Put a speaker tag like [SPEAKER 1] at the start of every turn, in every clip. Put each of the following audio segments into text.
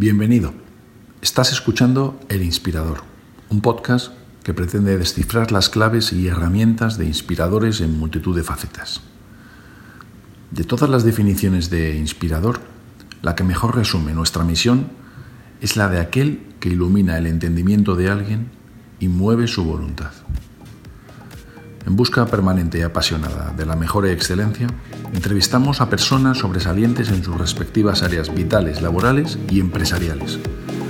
[SPEAKER 1] Bienvenido. Estás escuchando El Inspirador, un podcast que pretende descifrar las claves y herramientas de inspiradores en multitud de facetas. De todas las definiciones de inspirador, la que mejor resume nuestra misión es la de aquel que ilumina el entendimiento de alguien y mueve su voluntad. En busca permanente y apasionada de la mejor excelencia, entrevistamos a personas sobresalientes en sus respectivas áreas vitales, laborales y empresariales,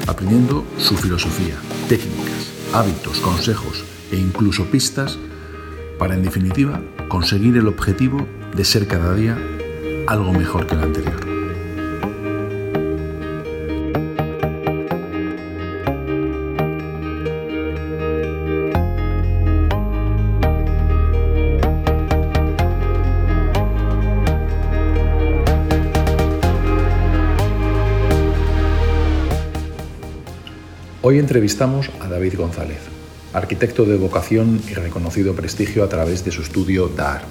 [SPEAKER 1] aprendiendo su filosofía, técnicas, hábitos, consejos e incluso pistas para, en definitiva, conseguir el objetivo de ser cada día algo mejor que el anterior. Entrevistamos a David González, arquitecto de vocación y reconocido prestigio a través de su estudio DAR.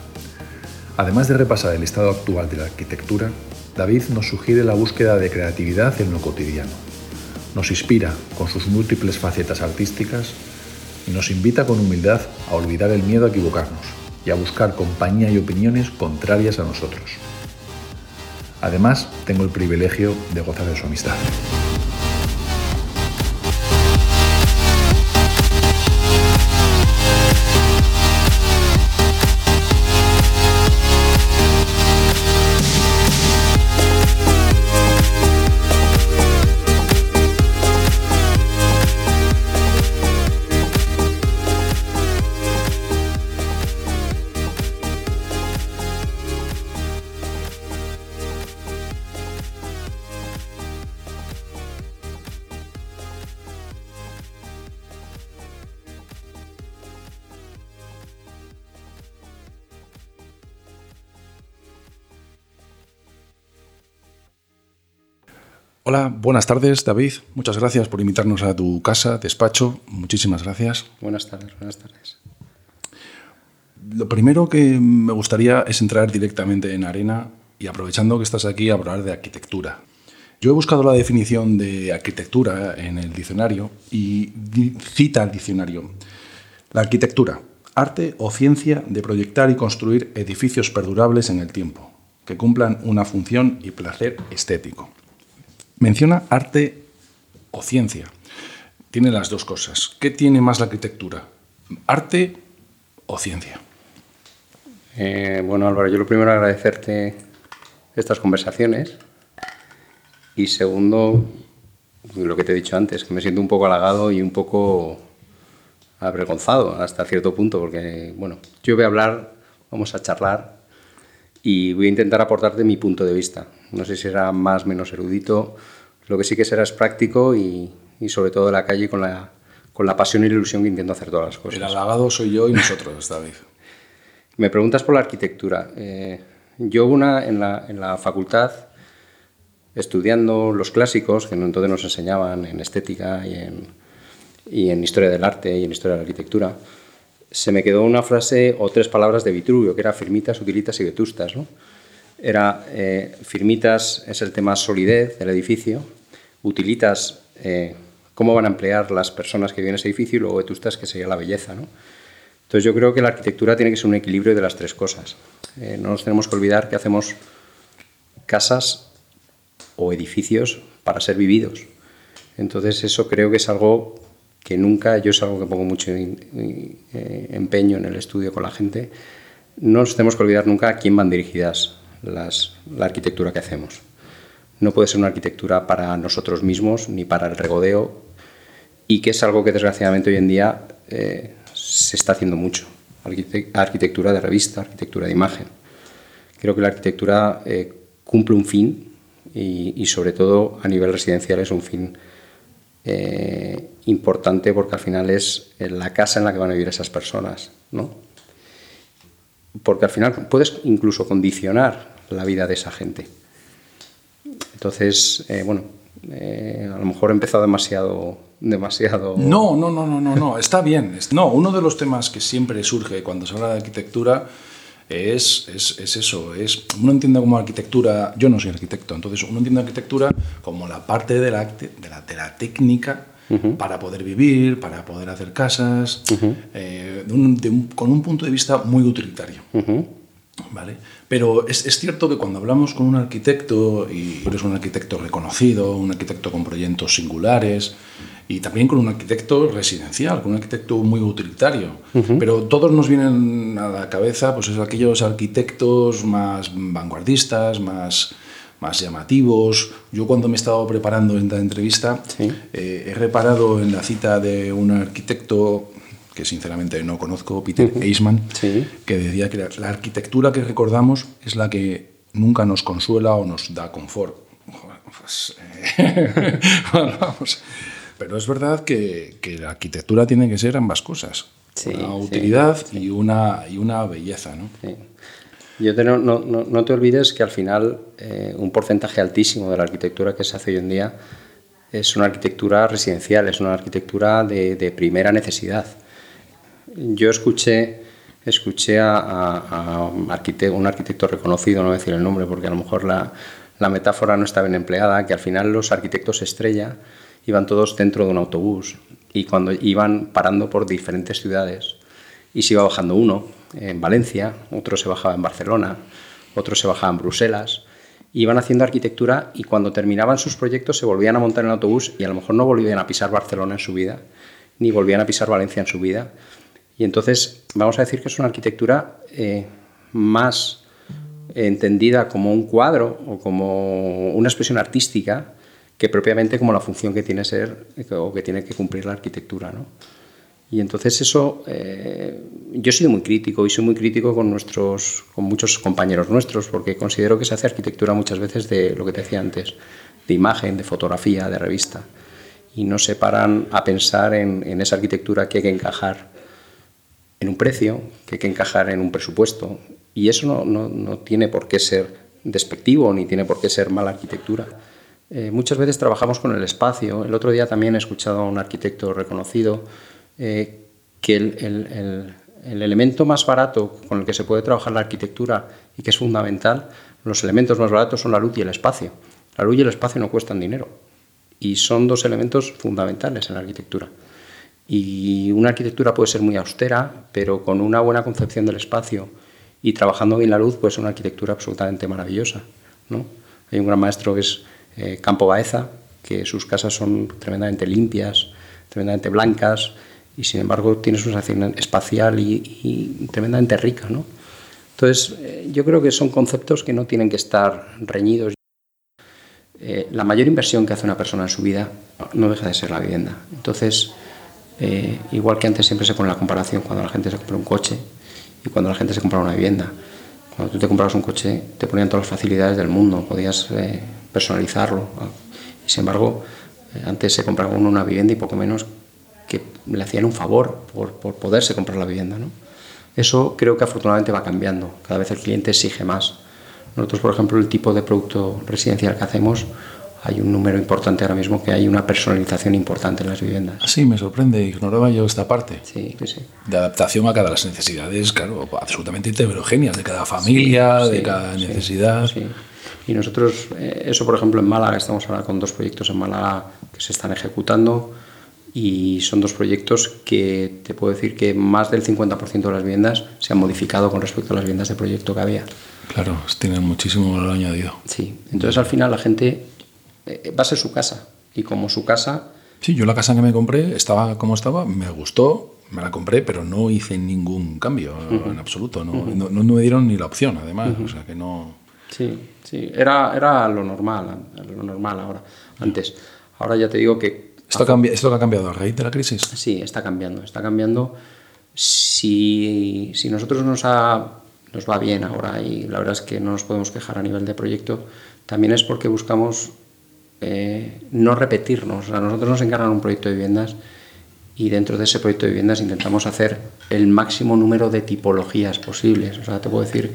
[SPEAKER 1] Además de repasar el estado actual de la arquitectura, David nos sugiere la búsqueda de creatividad en lo cotidiano. Nos inspira con sus múltiples facetas artísticas y nos invita con humildad a olvidar el miedo a equivocarnos y a buscar compañía y opiniones contrarias a nosotros. Además, tengo el privilegio de gozar de su amistad. Hola, buenas tardes, David. Muchas gracias por invitarnos a tu casa, despacho. Muchísimas gracias.
[SPEAKER 2] Buenas tardes, buenas tardes.
[SPEAKER 1] Lo primero que me gustaría es entrar directamente en arena y aprovechando que estás aquí, hablar de arquitectura. Yo he buscado la definición de arquitectura en el diccionario y cita el diccionario. La arquitectura, arte o ciencia de proyectar y construir edificios perdurables en el tiempo, que cumplan una función y placer estético. Menciona arte o ciencia. Tiene las dos cosas. ¿Qué tiene más la arquitectura? ¿Arte o ciencia?
[SPEAKER 2] Eh, bueno, Álvaro, yo lo primero agradecerte estas conversaciones y segundo, lo que te he dicho antes, que me siento un poco halagado y un poco avergonzado hasta cierto punto, porque, bueno, yo voy a hablar, vamos a charlar y voy a intentar aportarte mi punto de vista. No sé si será más o menos erudito, lo que sí que será es práctico y, y sobre todo de la calle con la, con la pasión y la ilusión que intento hacer todas las cosas.
[SPEAKER 1] El halagado soy yo y nosotros, David.
[SPEAKER 2] Me preguntas por la arquitectura. Eh, yo una en la, en la facultad, estudiando los clásicos, que entonces nos enseñaban en estética y en, y en historia del arte y en historia de la arquitectura, se me quedó una frase o tres palabras de Vitruvio, que era firmitas, utilitas y vetustas. ¿no? Era eh, firmitas es el tema solidez del edificio, utilitas eh, cómo van a emplear las personas que viven en ese edificio y luego vetustas que sería la belleza. ¿no? Entonces yo creo que la arquitectura tiene que ser un equilibrio de las tres cosas. Eh, no nos tenemos que olvidar que hacemos casas o edificios para ser vividos. Entonces eso creo que es algo que nunca, yo es algo que pongo mucho empeño en el estudio con la gente, no nos tenemos que olvidar nunca a quién van dirigidas las, la arquitectura que hacemos. No puede ser una arquitectura para nosotros mismos ni para el regodeo y que es algo que desgraciadamente hoy en día eh, se está haciendo mucho. Arquitectura de revista, arquitectura de imagen. Creo que la arquitectura eh, cumple un fin y, sobre todo a nivel residencial es un fin eh, importante porque al final es la casa en la que van a vivir esas personas, ¿no? Porque al final puedes incluso condicionar la vida de esa gente. Entonces, eh, bueno, eh, a lo mejor he empezado demasiado, demasiado...
[SPEAKER 1] No, no, no, no, no, no, está bien. No, uno de los temas que siempre surge cuando se habla de arquitectura es, es, es, eso, es, uno entiende como arquitectura, yo no soy arquitecto, entonces uno entiende arquitectura como la parte de la, de la, de la técnica para poder vivir, para poder hacer casas, eh, con un punto de vista muy utilitario. ¿Vale? Pero es, es, cierto que cuando hablamos con un arquitecto, y eres un arquitecto reconocido, un arquitecto con proyectos singulares, y también con un arquitecto residencial, con un arquitecto muy utilitario. Pero todos nos vienen a la cabeza pues, es aquellos arquitectos más vanguardistas, más, más llamativos. Yo cuando me he estado preparando esta entrevista, eh, he reparado en la cita de un arquitecto que sinceramente no conozco, Peter Eisman, que decía que la, arquitectura que recordamos es la que nunca nos consuela o nos da confort. Pues, eh, vamos. Pero es verdad que, que, la arquitectura tiene que ser ambas cosas. una utilidad Y, una, y una belleza. ¿no?
[SPEAKER 2] Yo no, no, no, te olvides que al final eh, un porcentaje altísimo de la arquitectura que se hace hoy en día es una arquitectura residencial, es una arquitectura de, de primera necesidad. Yo escuché, escuché a, a, un arquitecto reconocido, no voy a decir el nombre porque a lo mejor la, la metáfora no está bien empleada, que al final los arquitectos estrella iban todos dentro de un autobús y cuando iban parando por diferentes ciudades y se iba bajando uno en Valencia, otro se bajaba en Barcelona, otro se bajaba en Bruselas, iban haciendo arquitectura y cuando terminaban sus proyectos se volvían a montar en autobús y a lo mejor no volvían a pisar Barcelona en su vida, ni volvían a pisar Valencia en su vida. Y entonces vamos a decir que es una arquitectura eh, más entendida como un cuadro o como una expresión artística que propiamente como la función que tiene ser o que tiene que cumplir la arquitectura. ¿no? Y entonces eso, eh, yo he sido muy crítico y soy muy crítico con, nuestros, con muchos compañeros nuestros porque considero que se hace arquitectura muchas veces de lo que te decía antes, de imagen, de fotografía, de revista. Y no se paran a pensar en, en esa arquitectura que hay que encajar en un precio, que hay que encajar en un presupuesto. Y eso no, no, no tiene por qué ser despectivo ni tiene por qué ser mala arquitectura. Eh, muchas veces trabajamos con el espacio. El otro día también he escuchado a un arquitecto reconocido eh, que el, elemento más barato con el que se puede trabajar la arquitectura y que es fundamental, los elementos más baratos son la luz y el espacio. La luz y el espacio no cuestan dinero y son dos elementos fundamentales en la arquitectura. Y una arquitectura puede ser muy austera, pero con una buena concepción del espacio y trabajando bien la luz, puede ser una arquitectura absolutamente maravillosa. ¿no? Hay un gran maestro que es eh, Campo Baeza, que sus casas son tremendamente limpias, tremendamente blancas, y sin embargo tiene su sensación espacial y, tremendamente rica. ¿no? Entonces, eh, yo creo que son conceptos que no tienen que estar reñidos. Eh, la mayor inversión que hace una persona en su vida no deja de ser la vivienda. Entonces, igual que antes siempre se pone la comparación cuando la gente se compra un coche y cuando la gente se compra una vivienda. Cuando tú te comprabas un coche te ponían todas las facilidades del mundo, podías personalizarlo. Y sin embargo, eh, antes se compraba uno una vivienda y poco menos que le hacían un favor por, por poderse comprar la vivienda. ¿no? Eso creo que afortunadamente va cambiando. Cada vez el cliente exige más. Nosotros, por ejemplo, el tipo de producto residencial que hacemos, hay un número importante ahora mismo que hay una personalización importante en las viviendas.
[SPEAKER 1] Sí, me sorprende, ignoraba yo esta parte.
[SPEAKER 2] Sí, sí.
[SPEAKER 1] De adaptación a cada las necesidades, claro, absolutamente heterogéneas, de cada familia, de cada necesidad.
[SPEAKER 2] Y nosotros, eh, eso por ejemplo en Málaga, estamos ahora con dos proyectos en Málaga que se están ejecutando y son dos proyectos que te puedo decir que más del 50% de las viviendas se han modificado con respecto a las viviendas de proyecto que había.
[SPEAKER 1] Claro, tienen muchísimo valor añadido.
[SPEAKER 2] Sí, entonces al final la gente eh, va a ser su casa y como su casa...
[SPEAKER 1] Sí, yo la casa que me compré estaba como estaba, me gustó, me la compré, pero no hice ningún cambio en absoluto, no, no, no, me dieron ni la opción además, o sea que no...
[SPEAKER 2] Sí, sí, era, era lo normal, lo normal ahora. Antes, ahora ya te digo que...
[SPEAKER 1] ¿Esto, cambia, ¿Esto ha cambiado a raíz de la crisis?
[SPEAKER 2] Sí, está cambiando, está cambiando. Si, si nosotros nos, ha, nos va bien ahora y la verdad es que no nos podemos quejar a nivel de proyecto, también es porque buscamos eh, no repetirnos. A nosotros nos encargan un proyecto de viviendas y dentro de ese proyecto de viviendas intentamos hacer el máximo número de tipologías posibles. O sea, te puedo decir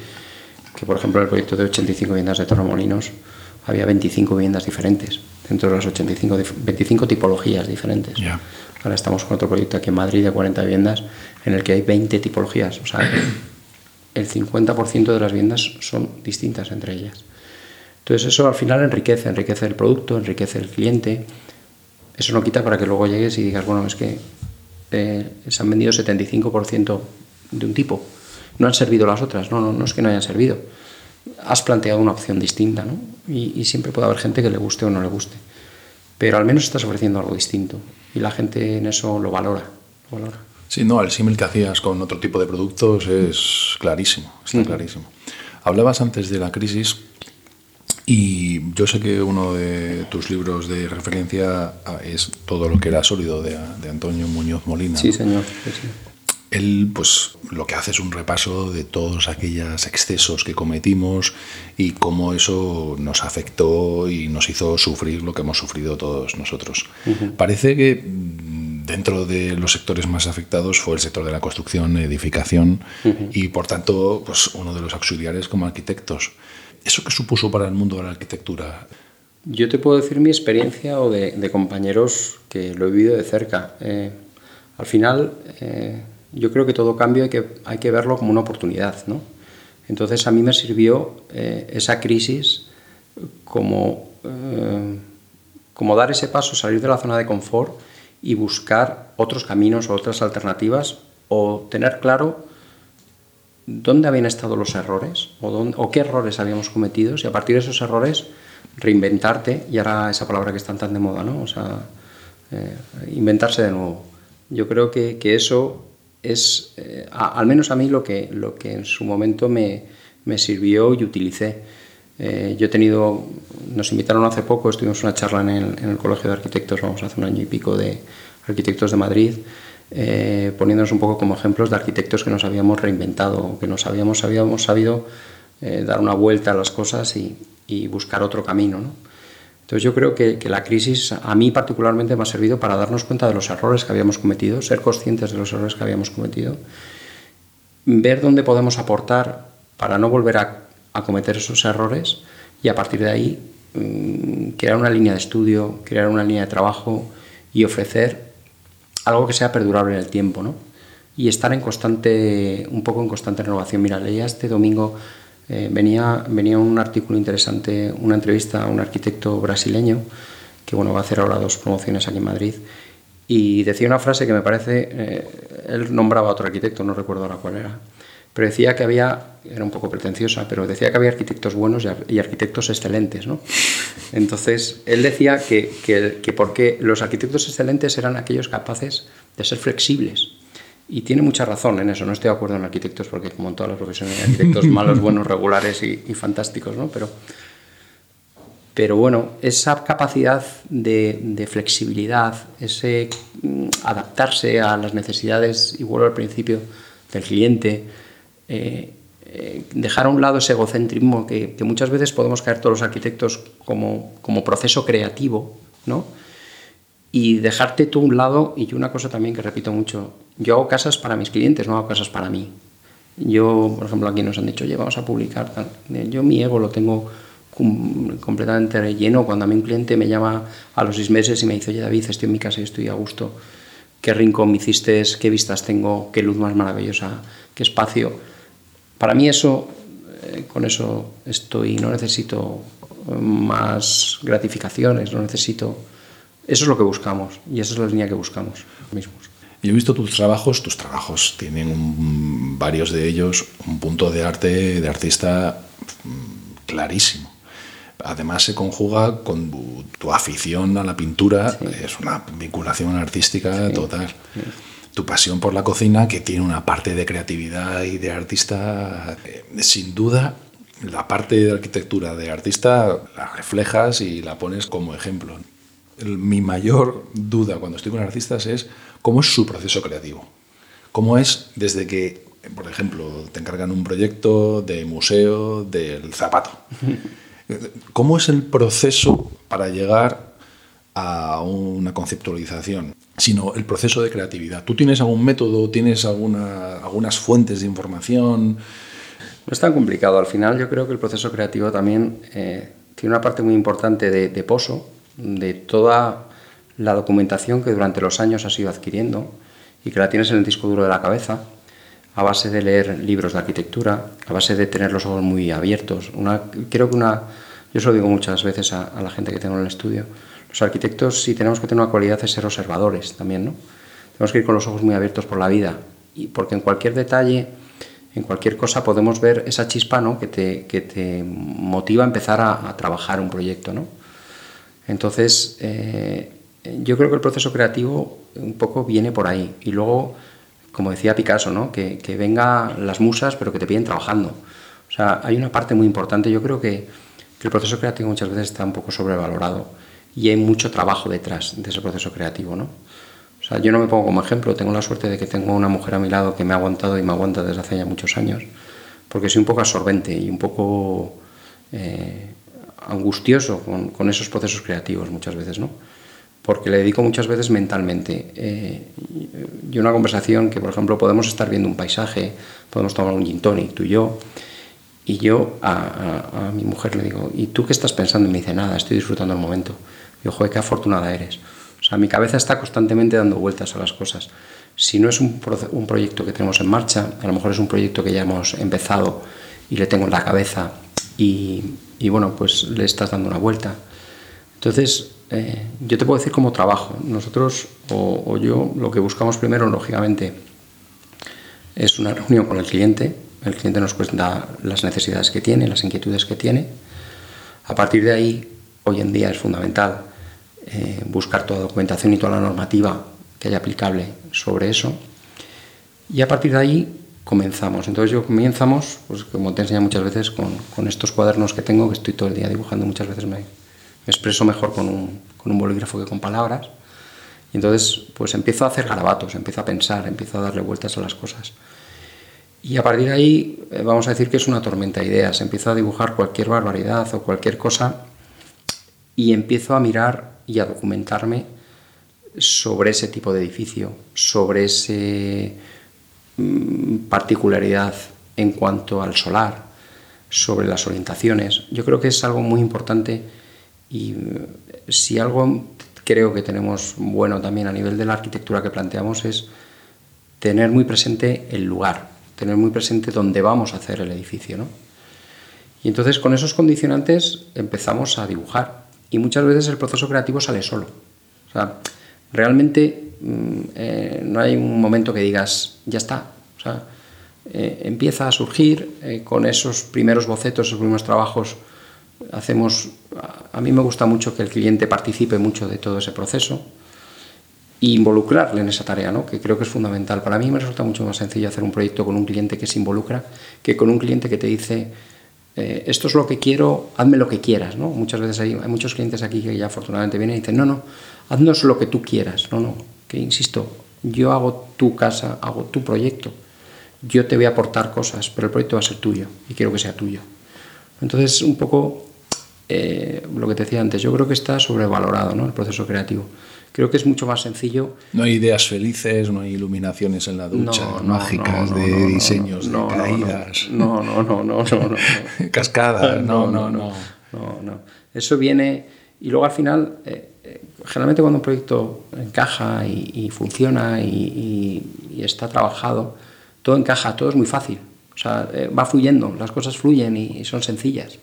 [SPEAKER 2] que por ejemplo el proyecto de 85 viviendas de Torremolinos había 25 viviendas diferentes, dentro de las 85, 25 tipologías diferentes. Ahora estamos con otro proyecto aquí en Madrid de 40 viviendas en el que hay 20 tipologías. O sea, el 50% de las viviendas son distintas entre ellas. Entonces eso al final enriquece, enriquece el producto, enriquece el cliente. Eso no quita para que luego llegues y digas, bueno, es que eh, se han vendido 75% de un tipo, no han servido las otras, no, no, no es que no hayan servido. Has planteado una opción distinta, ¿no? Y, y siempre puede haber gente que le guste o no le guste. Pero al menos estás ofreciendo algo distinto y la gente en eso lo valora. Lo valora.
[SPEAKER 1] Sí, no, el símil que hacías con otro tipo de productos es clarísimo, está clarísimo. Hablabas antes de la crisis y yo sé que uno de tus libros de referencia ah, es todo lo que era sólido de, de Antonio Muñoz Molina.
[SPEAKER 2] Sí, señor.
[SPEAKER 1] Él, pues, lo que hace es un repaso de todos aquellos excesos que cometimos y cómo eso nos afectó y nos hizo sufrir lo que hemos sufrido todos nosotros. Parece que dentro de los sectores más afectados fue el sector de la construcción, edificación y por tanto pues uno de los auxiliares como arquitectos. ¿Eso qué supuso para el mundo de la arquitectura?
[SPEAKER 2] Yo te puedo decir mi experiencia o de, compañeros que lo he vivido de cerca. Eh, al final, eh, yo creo que todo cambio hay que, hay que verlo como una oportunidad. ¿no? Entonces a mí me sirvió eh, esa crisis como, como dar ese paso, salir de la zona de confort y buscar otros caminos o otras alternativas o tener claro dónde habían estado los errores o, o qué errores habíamos cometido y a partir de esos errores reinventarte, y ahora esa palabra que está tan de moda, ¿no? O sea, eh, inventarse de nuevo. Yo creo que, que eso es, eh, al menos a mí, lo que, lo que en su momento me, me sirvió y utilicé. Eh, yo he tenido, nos invitaron hace poco, estuvimos una charla en el, en el, Colegio de Arquitectos, vamos, hace un año y pico, de arquitectos de Madrid, eh, poniéndonos un poco como ejemplos de arquitectos que nos habíamos reinventado, que nos habíamos, habíamos sabido dar una vuelta a las cosas y, y buscar otro camino. ¿no? Entonces yo creo que, la crisis a mí particularmente me ha servido para darnos cuenta de los errores que habíamos cometido, ser conscientes de los errores que habíamos cometido, ver dónde podemos aportar para no volver a cometer esos errores y a partir de ahí mmm, crear una línea de estudio, crear una línea de trabajo y ofrecer algo que sea perdurable en el tiempo, ¿no? Y estar en constante, un poco en constante renovación. Mira, leía este domingo, eh, venía, venía un artículo interesante, una entrevista a un arquitecto brasileño, que bueno, va a hacer ahora dos promociones aquí en Madrid, y decía una frase que me parece, eh, él nombraba a otro arquitecto, no recuerdo ahora cuál era, pero decía que había, era un poco pretenciosa, pero decía que había arquitectos buenos y arquitectos excelentes, ¿no? Entonces, él decía que, que, que porque los arquitectos excelentes eran aquellos capaces de ser flexibles. Y tiene mucha razón en eso, no estoy de acuerdo en arquitectos, porque como en todas las profesiones hay arquitectos malos, buenos, regulares y, fantásticos, ¿no? Pero, pero bueno, esa capacidad de, flexibilidad, ese mm, adaptarse a las necesidades, y al principio, del cliente, eh, eh, dejar a un lado ese egocentrismo que, que, muchas veces podemos caer todos los arquitectos como, como proceso creativo, ¿no? Y dejarte tú a un lado, y una cosa también que repito mucho, yo hago casas para mis clientes, no hago casas para mí. Yo, por ejemplo, aquí nos han dicho, oye, vamos a publicar. Yo mi ego lo tengo completamente lleno. Cuando a mí un cliente me llama a los seis meses y me dice, oye, David, estoy en mi casa y estoy a gusto. ¿Qué rincón me hiciste? ¿Qué vistas tengo? ¿Qué luz más maravillosa? ¿Qué espacio? Para mí eso, eh, con eso estoy, no necesito más gratificaciones, no necesito... Eso es lo que buscamos y esa es la línea que buscamos mismos.
[SPEAKER 1] Yo he visto tus trabajos, tus trabajos tienen un, varios de ellos un punto de arte, de artista mm, clarísimo. Además se conjuga con tu, tu afición a la pintura, sí. es una vinculación artística sí. total. Sí tu pasión por la cocina, que tiene una parte de creatividad y de artista, eh, sin duda, la parte de arquitectura de artista la reflejas y la pones como ejemplo. El, mi mayor duda cuando estoy con artistas es cómo es su proceso creativo. Cómo es desde que, por ejemplo, te encargan un proyecto de museo del zapato. ¿Cómo es el proceso para llegar a una conceptualización? sino el proceso de creatividad. ¿Tú tienes algún método, tienes alguna, algunas fuentes de información?
[SPEAKER 2] No es tan complicado. Al final yo creo que el proceso creativo también eh, tiene una parte muy importante de, de, pozo, de toda la documentación que durante los años has ido adquiriendo y que la tienes en el disco duro de la cabeza. a base de leer libros de arquitectura, a base de tener los ojos muy abiertos. Una, creo que una, yo se lo digo muchas veces a, la gente que tengo en el estudio, los arquitectos si tenemos que tener una cualidad es ser observadores también, ¿no? Tenemos que ir con los ojos muy abiertos por la vida, y porque en cualquier detalle, en cualquier cosa podemos ver esa chispa ¿no? que, te, que te motiva a empezar a, trabajar un proyecto. ¿no? Entonces, eh, yo creo que el proceso creativo un poco viene por ahí. Y luego como decía Picasso, ¿no? que, que vengan las musas, pero que te piden trabajando. O sea, hay una parte muy importante. Yo creo que, que, el proceso creativo muchas veces está un poco sobrevalorado y hay mucho trabajo detrás de ese proceso creativo. ¿no? O sea, yo no me pongo como ejemplo, tengo la suerte de que tengo una mujer a mi lado que me ha aguantado y me aguanta desde hace ya muchos años, porque soy un poco absorbente y un poco eh, angustioso con, con esos procesos creativos muchas veces. ¿no? Porque le dedico muchas veces mentalmente. Eh, y una conversación que, por ejemplo, podemos estar viendo un paisaje, podemos tomar un gin tonic, tú y yo, y yo a, mi mujer le digo, ¿y tú qué estás pensando? Y me dice, nada, estoy disfrutando el momento. Y yo, joder, qué afortunada eres. O sea, mi cabeza está constantemente dando vueltas a las cosas. Si no es un, proyecto que tenemos en marcha, a lo mejor es un proyecto que ya hemos empezado y le tengo en la cabeza y, y bueno, pues le estás dando una vuelta. Entonces, eh, yo te puedo decir cómo trabajo. Nosotros o, yo lo que buscamos primero, lógicamente, es una reunión con el cliente. El cliente nos cuenta las necesidades que tiene, las inquietudes que tiene. A partir de ahí, hoy en día es fundamental eh, buscar toda la documentación y toda la normativa que haya aplicable sobre eso. Y a partir de ahí comenzamos. Entonces yo comenzamos, pues como te enseño muchas veces, con, con estos cuadernos que tengo, que estoy todo el día dibujando, muchas veces me, me expreso mejor con un, con un bolígrafo que con palabras. Y entonces, pues empiezo a hacer garabatos, empiezo a pensar, empiezo a darle vueltas a las cosas. Y a partir de ahí, eh, vamos a decir que es una tormenta de ideas. Empiezo a dibujar cualquier barbaridad o cualquier cosa y empiezo a mirar y a documentarme sobre ese tipo de edificio, sobre esa mm, particularidad en cuanto al solar, sobre las orientaciones. Yo creo que es algo muy importante y eh, si algo creo que tenemos bueno también a nivel de la arquitectura que planteamos es tener muy presente el lugar, tener muy presente dónde vamos a hacer el edificio. ¿no? Y entonces con esos condicionantes empezamos a dibujar y muchas veces el proceso creativo sale solo. Realmente mm, eh, no hay un momento que digas, ya está. Eh, empieza a surgir con esos primeros bocetos, esos primeros trabajos hacemos, a mí me gusta mucho que el cliente participe mucho de todo ese proceso e involucrarle en esa tarea, ¿no? que creo que es fundamental. Para mí me resulta mucho más sencillo hacer un proyecto con un cliente que se involucra que con un cliente que te dice, eh, esto es lo que quiero, hazme lo que quieras. ¿no? Muchas veces hay, hay muchos clientes aquí que ya afortunadamente vienen y dicen, no, no, haznos lo que tú quieras. No, no, que insisto, yo hago tu casa, hago tu proyecto. Yo te voy a aportar cosas, pero el proyecto va a ser tuyo y quiero que sea tuyo. Entonces, un poco eh, lo que te decía antes, yo creo que está sobrevalorado ¿no? el proceso creativo. Creo que es mucho más sencillo.
[SPEAKER 1] No hay ideas felices, no hay iluminaciones en la ducha, mágicas de diseños, de caídas.
[SPEAKER 2] No, no, no, no, no,
[SPEAKER 1] Cascadas, no, no, no.
[SPEAKER 2] No, Eso viene y luego al final, eh, eh, generalmente cuando un proyecto encaja y, funciona y, está trabajado, todo encaja, todo es muy fácil. O sea, va fluyendo, las cosas fluyen y son sencillas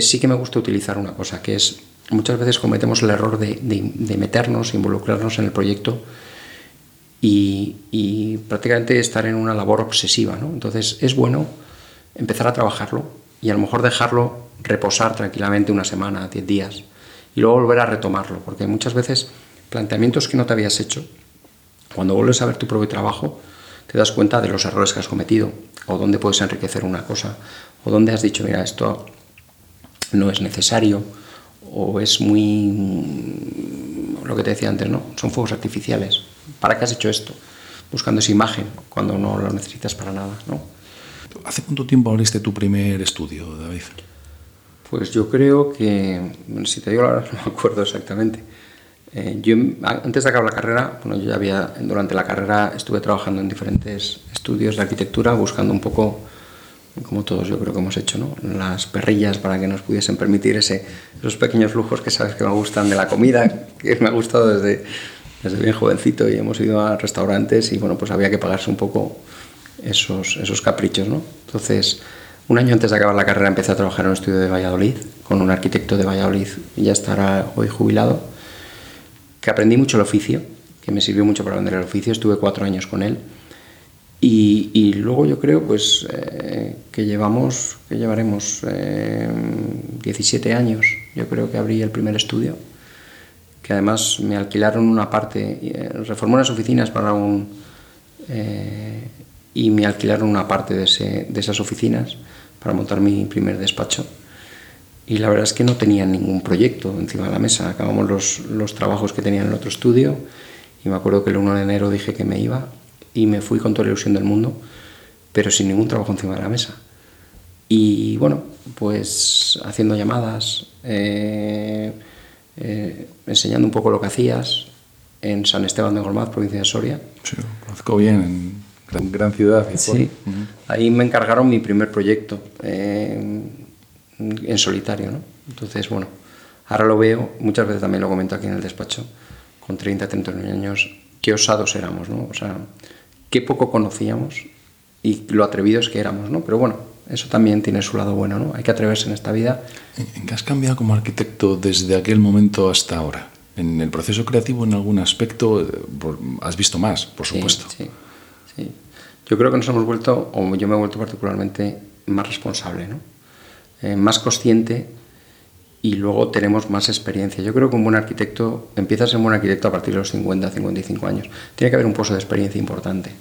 [SPEAKER 2] sí que me gusta utilizar una cosa, que es muchas veces cometemos el error de, meternos, involucrarnos en el proyecto y, prácticamente estar en una labor obsesiva. ¿no? Entonces es bueno empezar a trabajarlo y a lo mejor dejarlo reposar tranquilamente una semana, diez días y luego volver a retomarlo, porque muchas veces planteamientos que no te habías hecho, cuando vuelves a ver tu propio trabajo, te das cuenta de los errores que has cometido o dónde puedes enriquecer una cosa o dónde has dicho, mira, esto no es necesario o es muy lo que te decía antes, ¿no? Son fuegos artificiales. ¿Para qué has hecho esto? Buscando esa imagen cuando no lo necesitas para nada, ¿no?
[SPEAKER 1] ¿Hace cuánto tiempo abriste tu primer estudio, David?
[SPEAKER 2] Pues yo creo que, si te digo la verdad, no me acuerdo exactamente. Eh, yo, antes de acabar la carrera, bueno, yo ya había, durante la carrera estuve trabajando en diferentes estudios de arquitectura, buscando un poco como todos yo creo que hemos hecho, ¿no? las perrillas para que nos pudiesen permitir ese, esos pequeños lujos que sabes que me gustan de la comida, que me ha gustado desde, desde bien jovencito y hemos ido a restaurantes y bueno, pues había que pagarse un poco esos, esos caprichos, ¿no? Entonces, un año antes de acabar la carrera empecé a trabajar en un estudio de Valladolid con un arquitecto de Valladolid, y ya estará hoy jubilado, que aprendí mucho el oficio, que me sirvió mucho para aprender el oficio, estuve cuatro años con él. Y, luego yo creo pues, eh, que llevamos, que llevaremos 17 eh, años, yo creo que abrí el primer estudio, que además me alquilaron una parte, eh, reformé unas oficinas para un... y me alquilaron una parte de, ese, de esas oficinas para montar mi primer despacho y la verdad es que no tenía ningún proyecto encima de la mesa. Acabamos los, los, trabajos que tenía en el otro estudio y me acuerdo que el 1 de enero dije que me iba y me fui con toda la ilusión del mundo, pero sin ningún trabajo encima de la mesa. Y bueno, pues haciendo llamadas, eh, eh, enseñando un poco lo que hacías en San Esteban de Gormaz, provincia de Soria.
[SPEAKER 1] Sí, conozco bien, en gran, ciudad.
[SPEAKER 2] Sí, ahí me encargaron mi primer proyecto. Eh, en solitario, ¿no? Entonces, bueno, ahora lo veo, muchas veces también lo comento aquí en el despacho, con 30, 39 años, qué osados éramos, ¿no? O sea, qué poco conocíamos y lo atrevidos que éramos, ¿no? Pero bueno, eso también tiene su lado bueno, ¿no? Hay que atreverse en esta vida.
[SPEAKER 1] ¿En qué has cambiado como arquitecto desde aquel momento hasta ahora? ¿En el proceso creativo en algún aspecto eh, has visto más, por supuesto?
[SPEAKER 2] Sí, sí, Yo creo que nos hemos vuelto, o yo me he vuelto particularmente más responsable, ¿no? Eh, más consciente y luego tenemos más experiencia. Yo creo que un buen arquitecto empieza a ser un buen arquitecto a partir de los 50, 55 años. Tiene que haber un pozo de experiencia importante.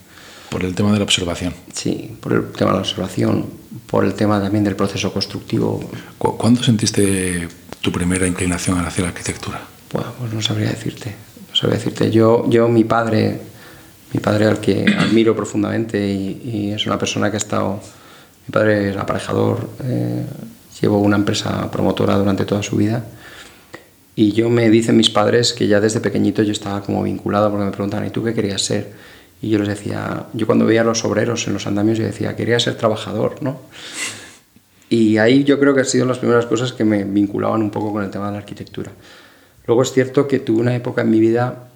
[SPEAKER 1] Por el tema de la observación.
[SPEAKER 2] Sí, por el tema de la observación, por el tema también del proceso constructivo.
[SPEAKER 1] ¿Cuándo sentiste tu primera inclinación hacia la arquitectura?
[SPEAKER 2] Bueno, pues no sabría decirte. No sabría decirte. Yo, yo mi padre, mi padre al que admiro profundamente y, y es una persona que ha estado mi padre es aparejador, eh, llevó una empresa promotora durante toda su vida. Y yo me dicen mis padres que ya desde pequeñito yo estaba como vinculado porque me preguntaban, ¿y tú qué querías ser? Y yo les decía, yo cuando veía a los obreros en los andamios, yo decía, quería ser trabajador, ¿no? Y ahí yo creo que han sido las primeras cosas que me vinculaban un poco con el tema de la arquitectura. Luego es cierto que tuve una época en mi vida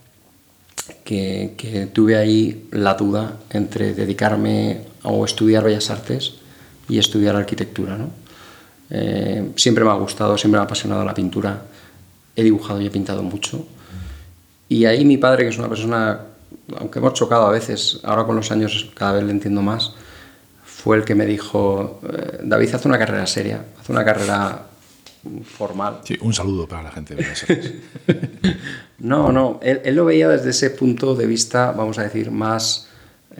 [SPEAKER 2] que, que tuve ahí la duda entre dedicarme o estudiar Bellas Artes y estudiar arquitectura. ¿no? Eh, siempre me ha gustado, siempre me ha apasionado la pintura. He dibujado y he pintado mucho. Y ahí mi padre, que es una persona, aunque hemos chocado a veces, ahora con los años cada vez le entiendo más, fue el que me dijo, eh, David, haz una carrera seria, haz una carrera formal.
[SPEAKER 1] Sí, un saludo para la gente de
[SPEAKER 2] No, no, él, él, lo veía desde ese punto de vista, vamos a decir, más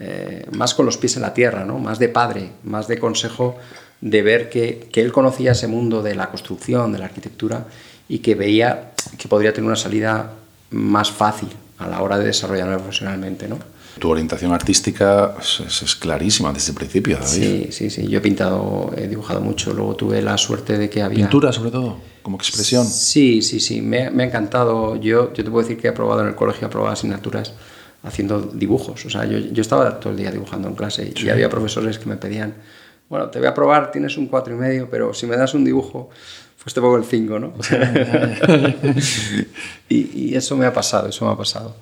[SPEAKER 2] eh, más con los pies en la tierra, ¿no? más de padre, más de consejo, de ver que, que, él conocía ese mundo de la construcción, de la arquitectura, y que veía que podría tener una salida más fácil a la hora de desarrollarme profesionalmente. ¿no?
[SPEAKER 1] Tu orientación artística es, clarísima desde el principio, David.
[SPEAKER 2] Sí, sí, sí. Yo he pintado, he dibujado mucho. Luego tuve la suerte de que había.
[SPEAKER 1] ¿Pintura, sobre todo? ¿Como expresión?
[SPEAKER 2] Sí, sí, sí. Me, me ha encantado. Yo, yo te puedo decir que he aprobado en el colegio, he aprobado asignaturas haciendo dibujos. O sea, yo, yo estaba todo el día dibujando en clase y había profesores que me pedían, bueno, te voy a probar, tienes un cuatro y medio, pero si me das un dibujo, pues te pongo el 5, ¿no? y, y, eso me ha pasado, eso me ha pasado.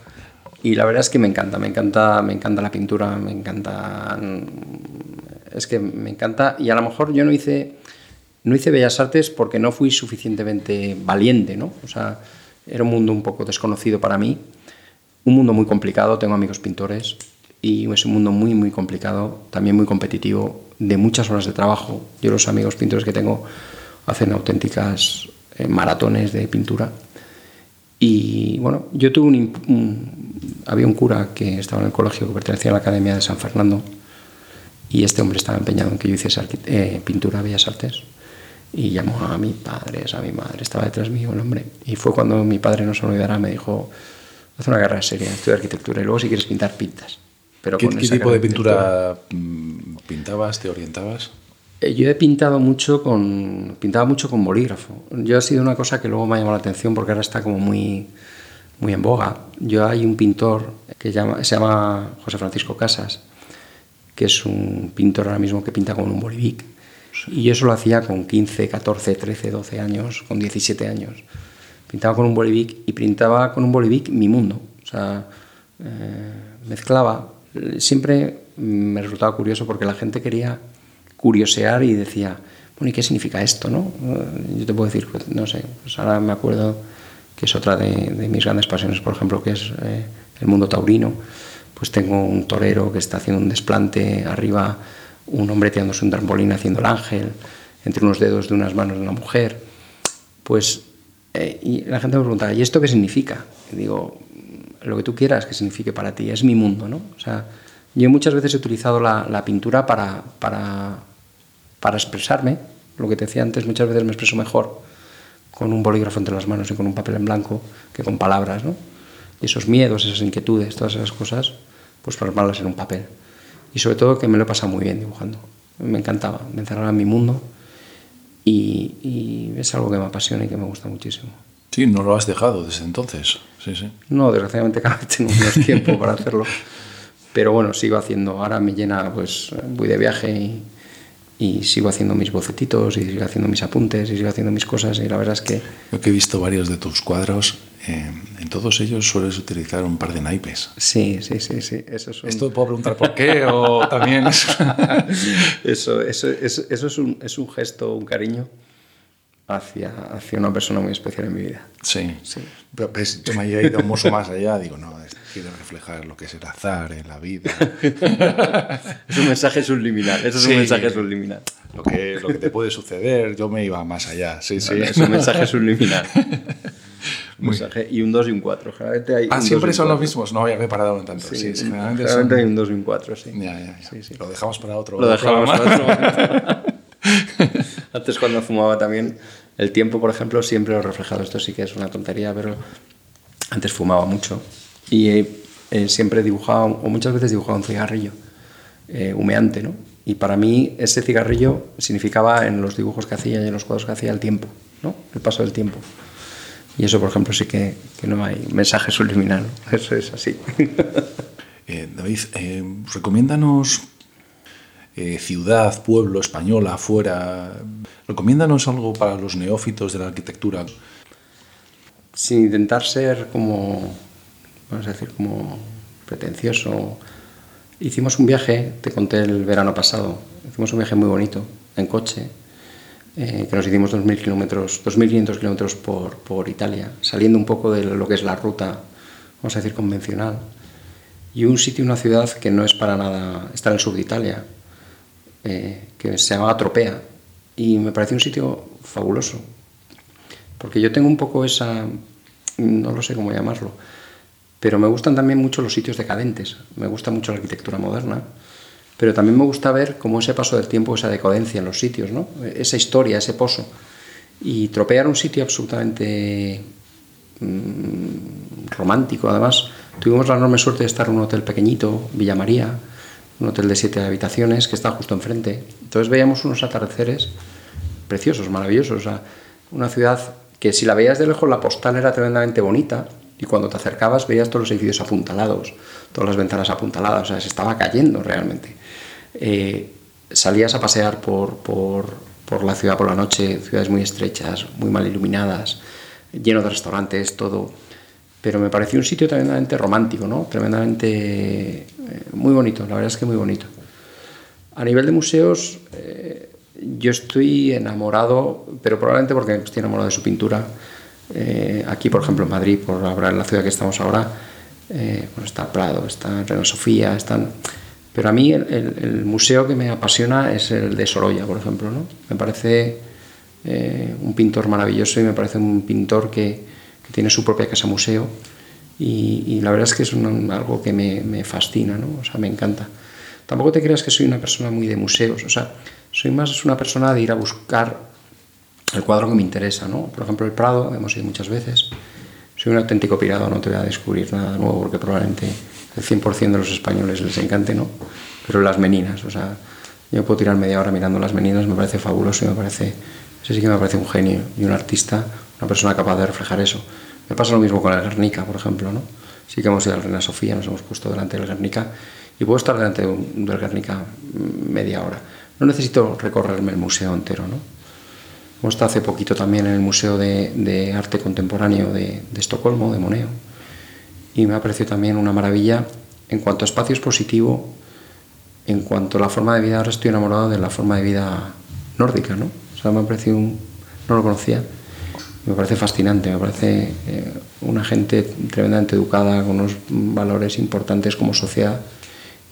[SPEAKER 2] Y la verdad es que me encanta, me encanta, me encanta la pintura, me encanta... Es que me encanta y a lo mejor yo no hice, no hice Bellas Artes porque no fui suficientemente valiente, ¿no? O sea, era un mundo un poco desconocido para mí un mundo muy complicado, tengo amigos pintores y es un mundo muy, muy complicado, también muy competitivo, de muchas horas de trabajo. Yo los amigos pintores que tengo hacen auténticas eh, maratones de pintura. Y bueno, yo tuve un, había un cura que estaba en el colegio que pertenecía a la Academia de San Fernando y este hombre estaba empeñado en que yo hiciese eh, pintura, bellas artes. Y llamó a mi padre, a mi madre, estaba detrás mío el hombre. Y fue cuando mi padre, no se olvidará, me dijo, Haz una carrera seria, estudia arquitectura y luego si quieres pintar, pintas.
[SPEAKER 1] Pero ¿Qué, tipo de pintura pintabas, te orientabas?
[SPEAKER 2] Eh, yo he pintado mucho con pintaba mucho con bolígrafo. Yo ha sido una cosa que luego me ha llamado la atención porque ahora está como muy muy en boga. Yo hay un pintor que llama, se llama José Francisco Casas, que es un pintor ahora mismo que pinta con un bolivic. Y yo eso lo hacía con 15, 14, 13, 12 años, con 17 años pintaba con un bolivic y pintaba con un bolivic mi mundo. O sea, eh, mezclaba. Siempre me resultaba curioso porque la gente quería curiosear y decía, bueno, ¿y qué significa esto? ¿no? Yo te puedo decir, pues, no sé, pues ahora me acuerdo que es otra de, mis grandes pasiones, por ejemplo, que es eh, el mundo taurino. Pues tengo un torero que está haciendo un desplante arriba, un hombre tirándose un trampolín haciendo el ángel, entre unos dedos de unas manos de una mujer. Pues, eh, y la gente me pregunta, ¿y esto qué significa? Digo, lo que tú quieras que signifique para ti, es mi mundo, ¿no? O sea, yo muchas veces he utilizado la, pintura para, para, para, expresarme, lo que te decía antes, muchas veces me expreso mejor con un bolígrafo entre las manos y con un papel en blanco que con palabras, ¿no? Y esos miedos, esas inquietudes, todas esas cosas, pues plasmarlas en un papel. Y sobre todo que me lo he pasado muy bien dibujando. Me encantaba, me encerraba en mi mundo y, y es algo que me apasiona y que me gusta muchísimo.
[SPEAKER 1] Sí, no lo has dejado desde entonces. Sí, sí.
[SPEAKER 2] No, desgraciadamente cada vez tengo menos tiempo para hacerlo. Pero bueno, sigo haciendo. Ahora me llena, pues voy de viaje y, y sigo haciendo mis bocetitos y sigo haciendo mis apuntes y sigo haciendo mis cosas y la verdad es que...
[SPEAKER 1] Yo que he visto varios de tus cuadros, eh, en todos ellos sueles utilizar un par de naipes.
[SPEAKER 2] Sí, sí, sí, sí. Eso es
[SPEAKER 1] Esto puedo preguntar por qué o también...
[SPEAKER 2] eso, eso, eso, eso es, un, es un gesto, un cariño hacia, hacia una persona muy especial en mi vida.
[SPEAKER 1] Sí, sí. Pero pues, yo me he ido mucho más allá, digo, no, quiero reflejar lo que es el azar en la vida.
[SPEAKER 2] es un mensaje subliminal, eso es un mensaje subliminal.
[SPEAKER 1] Lo que, lo que te puede suceder, yo me iba más allá, sí, sí.
[SPEAKER 2] es un mensaje subliminal. mensaje, y un 2 y un 4.
[SPEAKER 1] Generalmente hay ah, siempre son los mismos. No, ya me he parado en tanto. Sí,
[SPEAKER 2] generalmente, generalmente hay un 2 y un 4, sí.
[SPEAKER 1] Ya, ya, ya. Lo dejamos para otro.
[SPEAKER 2] Lo dejamos para otro. Antes cuando fumaba también, el tiempo, por ejemplo, siempre lo reflejado. Esto sí que es una tontería, pero antes fumaba mucho. Y eh, siempre dibujaba, o muchas veces dibujaba un cigarrillo eh, humeante, ¿no? Y para mí ese cigarrillo significaba en los dibujos que hacía y en los cuadros que hacía el tiempo, ¿no? El paso del tiempo. Y eso, por ejemplo, sí que, que no hay mensaje subliminal. Eso es así.
[SPEAKER 1] Eh, David, recomiéndanos eh, ciudad, pueblo, española, afuera. Recomiéndanos algo para los neófitos de la arquitectura.
[SPEAKER 2] Sin intentar ser como, vamos a decir, como pretencioso. Hicimos un viaje, te conté el verano pasado, hicimos un viaje muy bonito, en coche, eh, que nos hicimos 2.000 kilómetros, 2.500 kilómetros por, por Italia, saliendo un poco de lo que es la ruta, vamos a decir, convencional. Y un sitio, una ciudad que no es para nada, está en el sur de Italia, eh, que se llama Tropea y me parece un sitio fabuloso, porque yo tengo un poco esa, no lo sé cómo llamarlo, pero me gustan también mucho los sitios decadentes, me gusta mucho la arquitectura moderna, pero también me gusta ver cómo ese paso del tiempo, esa decadencia en los sitios, ¿no? esa historia, ese pozo. Y Tropea era un sitio absolutamente mm, romántico, además tuvimos la enorme suerte de estar en un hotel pequeñito, Villa María, un hotel de siete habitaciones que está justo enfrente. Entonces veíamos unos atardeceres preciosos, maravillosos. una ciudad que si la veías de lejos la postal era tremendamente bonita y cuando te acercabas veías todos los edificios apuntalados, todas las ventanas apuntaladas, o sea, se estaba cayendo realmente. Eh, salías a pasear por, por, por la ciudad por la noche, ciudades muy estrechas, muy mal iluminadas, lleno de restaurantes, todo pero me pareció un sitio tremendamente romántico, ¿no? tremendamente eh, muy bonito, la verdad es que muy bonito. A nivel de museos, eh, yo estoy enamorado, pero probablemente porque estoy enamorado de su pintura. Eh, aquí, por ejemplo, en Madrid, por en la ciudad que estamos ahora, está Prado, está Reina Sofía, están... Pero a mí el, el, museo que me apasiona es el de Sorolla, por ejemplo. ¿no? Me parece un pintor maravilloso y me parece un pintor que, tiene su propia casa museo y, la verdad es que es algo que me, me, fascina, ¿no? o sea, me encanta. Tampoco te creas que soy una persona muy de museos, o sea, soy más una persona de ir a buscar el cuadro que me interesa, ¿no? Por ejemplo, el Prado, hemos ido muchas veces. Soy un auténtico pirado, no te voy a descubrir nada nuevo porque probablemente el 100% de los españoles les encante, ¿no? Pero las meninas, o sea, yo puedo tirar media hora mirando las meninas, me parece fabuloso y me parece, ese sí que me parece un genio y un artista una persona capaz de reflejar eso. Me pasa lo mismo con el Guernica, por ejemplo, ¿no? Sí que hemos ido a la Reina Sofía, nos hemos puesto delante del Guernica y puedo estar delante del Guernica media hora. No necesito recorrerme el museo entero, ¿no? Hemos estado hace poquito también en el Museo de, Arte Contemporáneo de, de, Estocolmo, de Moneo, y me ha parecido también una maravilla en cuanto a espacio expositivo, en cuanto a la forma de vida, ahora estoy enamorado de la forma de vida nórdica, ¿no? O sea, me ha parecido un... no lo conocía, me parece fascinante, me parece eh, una gente tremendamente educada, con unos valores importantes como sociedad,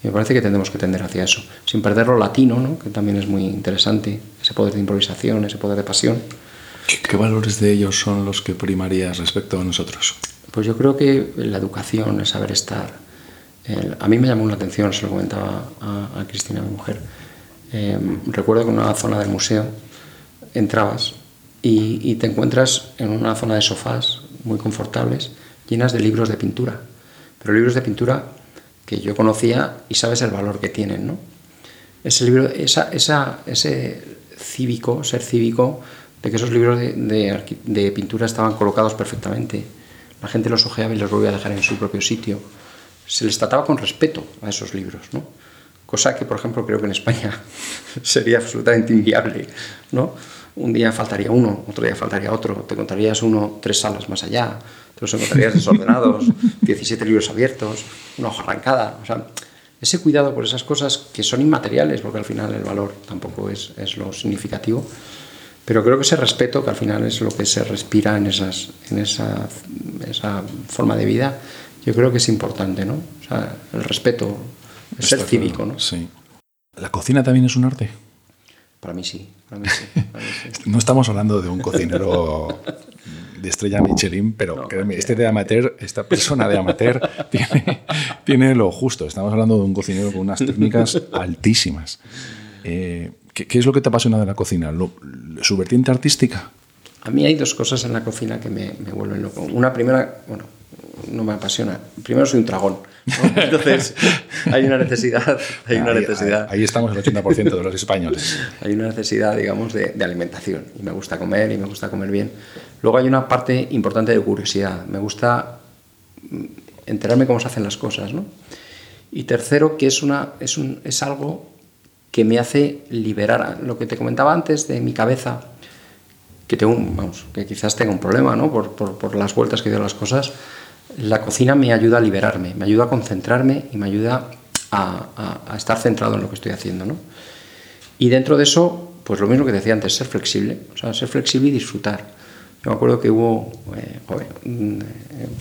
[SPEAKER 2] y me parece que tendremos que tender hacia eso, sin perder lo latino, ¿no? que también es muy interesante, ese poder de improvisación, ese poder de pasión.
[SPEAKER 1] ¿Qué, valores de ellos son los que primarías respecto a nosotros?
[SPEAKER 2] Pues yo creo que la educación, el saber estar. a mí me llamó la atención, se lo comentaba a, Cristina, mi mujer. Em, recuerdo que en una zona del museo entrabas y, te encuentras en una zona de sofás muy confortables, llenas de libros de pintura. Pero libros de pintura que yo conocía y sabes el valor que tienen, ¿no? Ese libro, esa, esa, ese cívico, ser cívico, de que esos libros de, de, pintura estaban colocados perfectamente. La gente los ojeaba y los volvía a dejar en su propio sitio. Se les trataba con respeto a esos libros, ¿no? Cosa que, por ejemplo, creo que en España sería absolutamente inviable, ¿no? Un día faltaría uno, otro día faltaría otro, te contarías uno tres salas más allá, te los encontrarías desordenados, 17 libros abiertos, una hoja arrancada. O sea, ese cuidado por esas cosas que son inmateriales, porque al final el valor tampoco es, es lo significativo, pero creo que ese respeto, que al final es lo que se respira en, esas, en esa, esa forma de vida, yo creo que es importante, ¿no? O sea, el respeto, el ser cívico, ¿no?
[SPEAKER 1] Sí. ¿La cocina también es un arte?
[SPEAKER 2] Para mí sí, para mí sí,
[SPEAKER 1] no estamos hablando de un cocinero de estrella Michelin, pero créeme, este de amateur, esta persona de amateur tiene, tiene, lo justo. Estamos hablando de un cocinero con unas técnicas altísimas. Eh, ¿qué, es lo que te apasiona de la cocina? ¿Su vertiente artística?
[SPEAKER 2] A mí hay dos cosas en la cocina que me, me vuelven loco. Una primera, bueno, no me apasiona. Primero soy un dragón. Entonces, hay una necesidad. Hay una
[SPEAKER 1] ahí,
[SPEAKER 2] necesidad.
[SPEAKER 1] Ahí, estamos el 80% de los españoles.
[SPEAKER 2] hay una necesidad, digamos, de, de, alimentación. Y me gusta comer y me gusta comer bien. Luego hay una parte importante de curiosidad. Me gusta mm, enterarme cómo se hacen las cosas. ¿no? Y tercero, que es, una, es, un, es algo que me hace liberar lo que te comentaba antes de mi cabeza, que, tengo vamos, que quizás tenga un problema ¿no? por, por, por las vueltas que dio las cosas. La cocina me ayuda a liberarme, me ayuda a concentrarme y me ayuda a, estar centrado en lo que estoy haciendo. ¿no? Y dentro de eso, pues lo mismo que decía antes, ser flexible, o sea, ser flexible y disfrutar. Yo me acuerdo que hubo, eh, eh,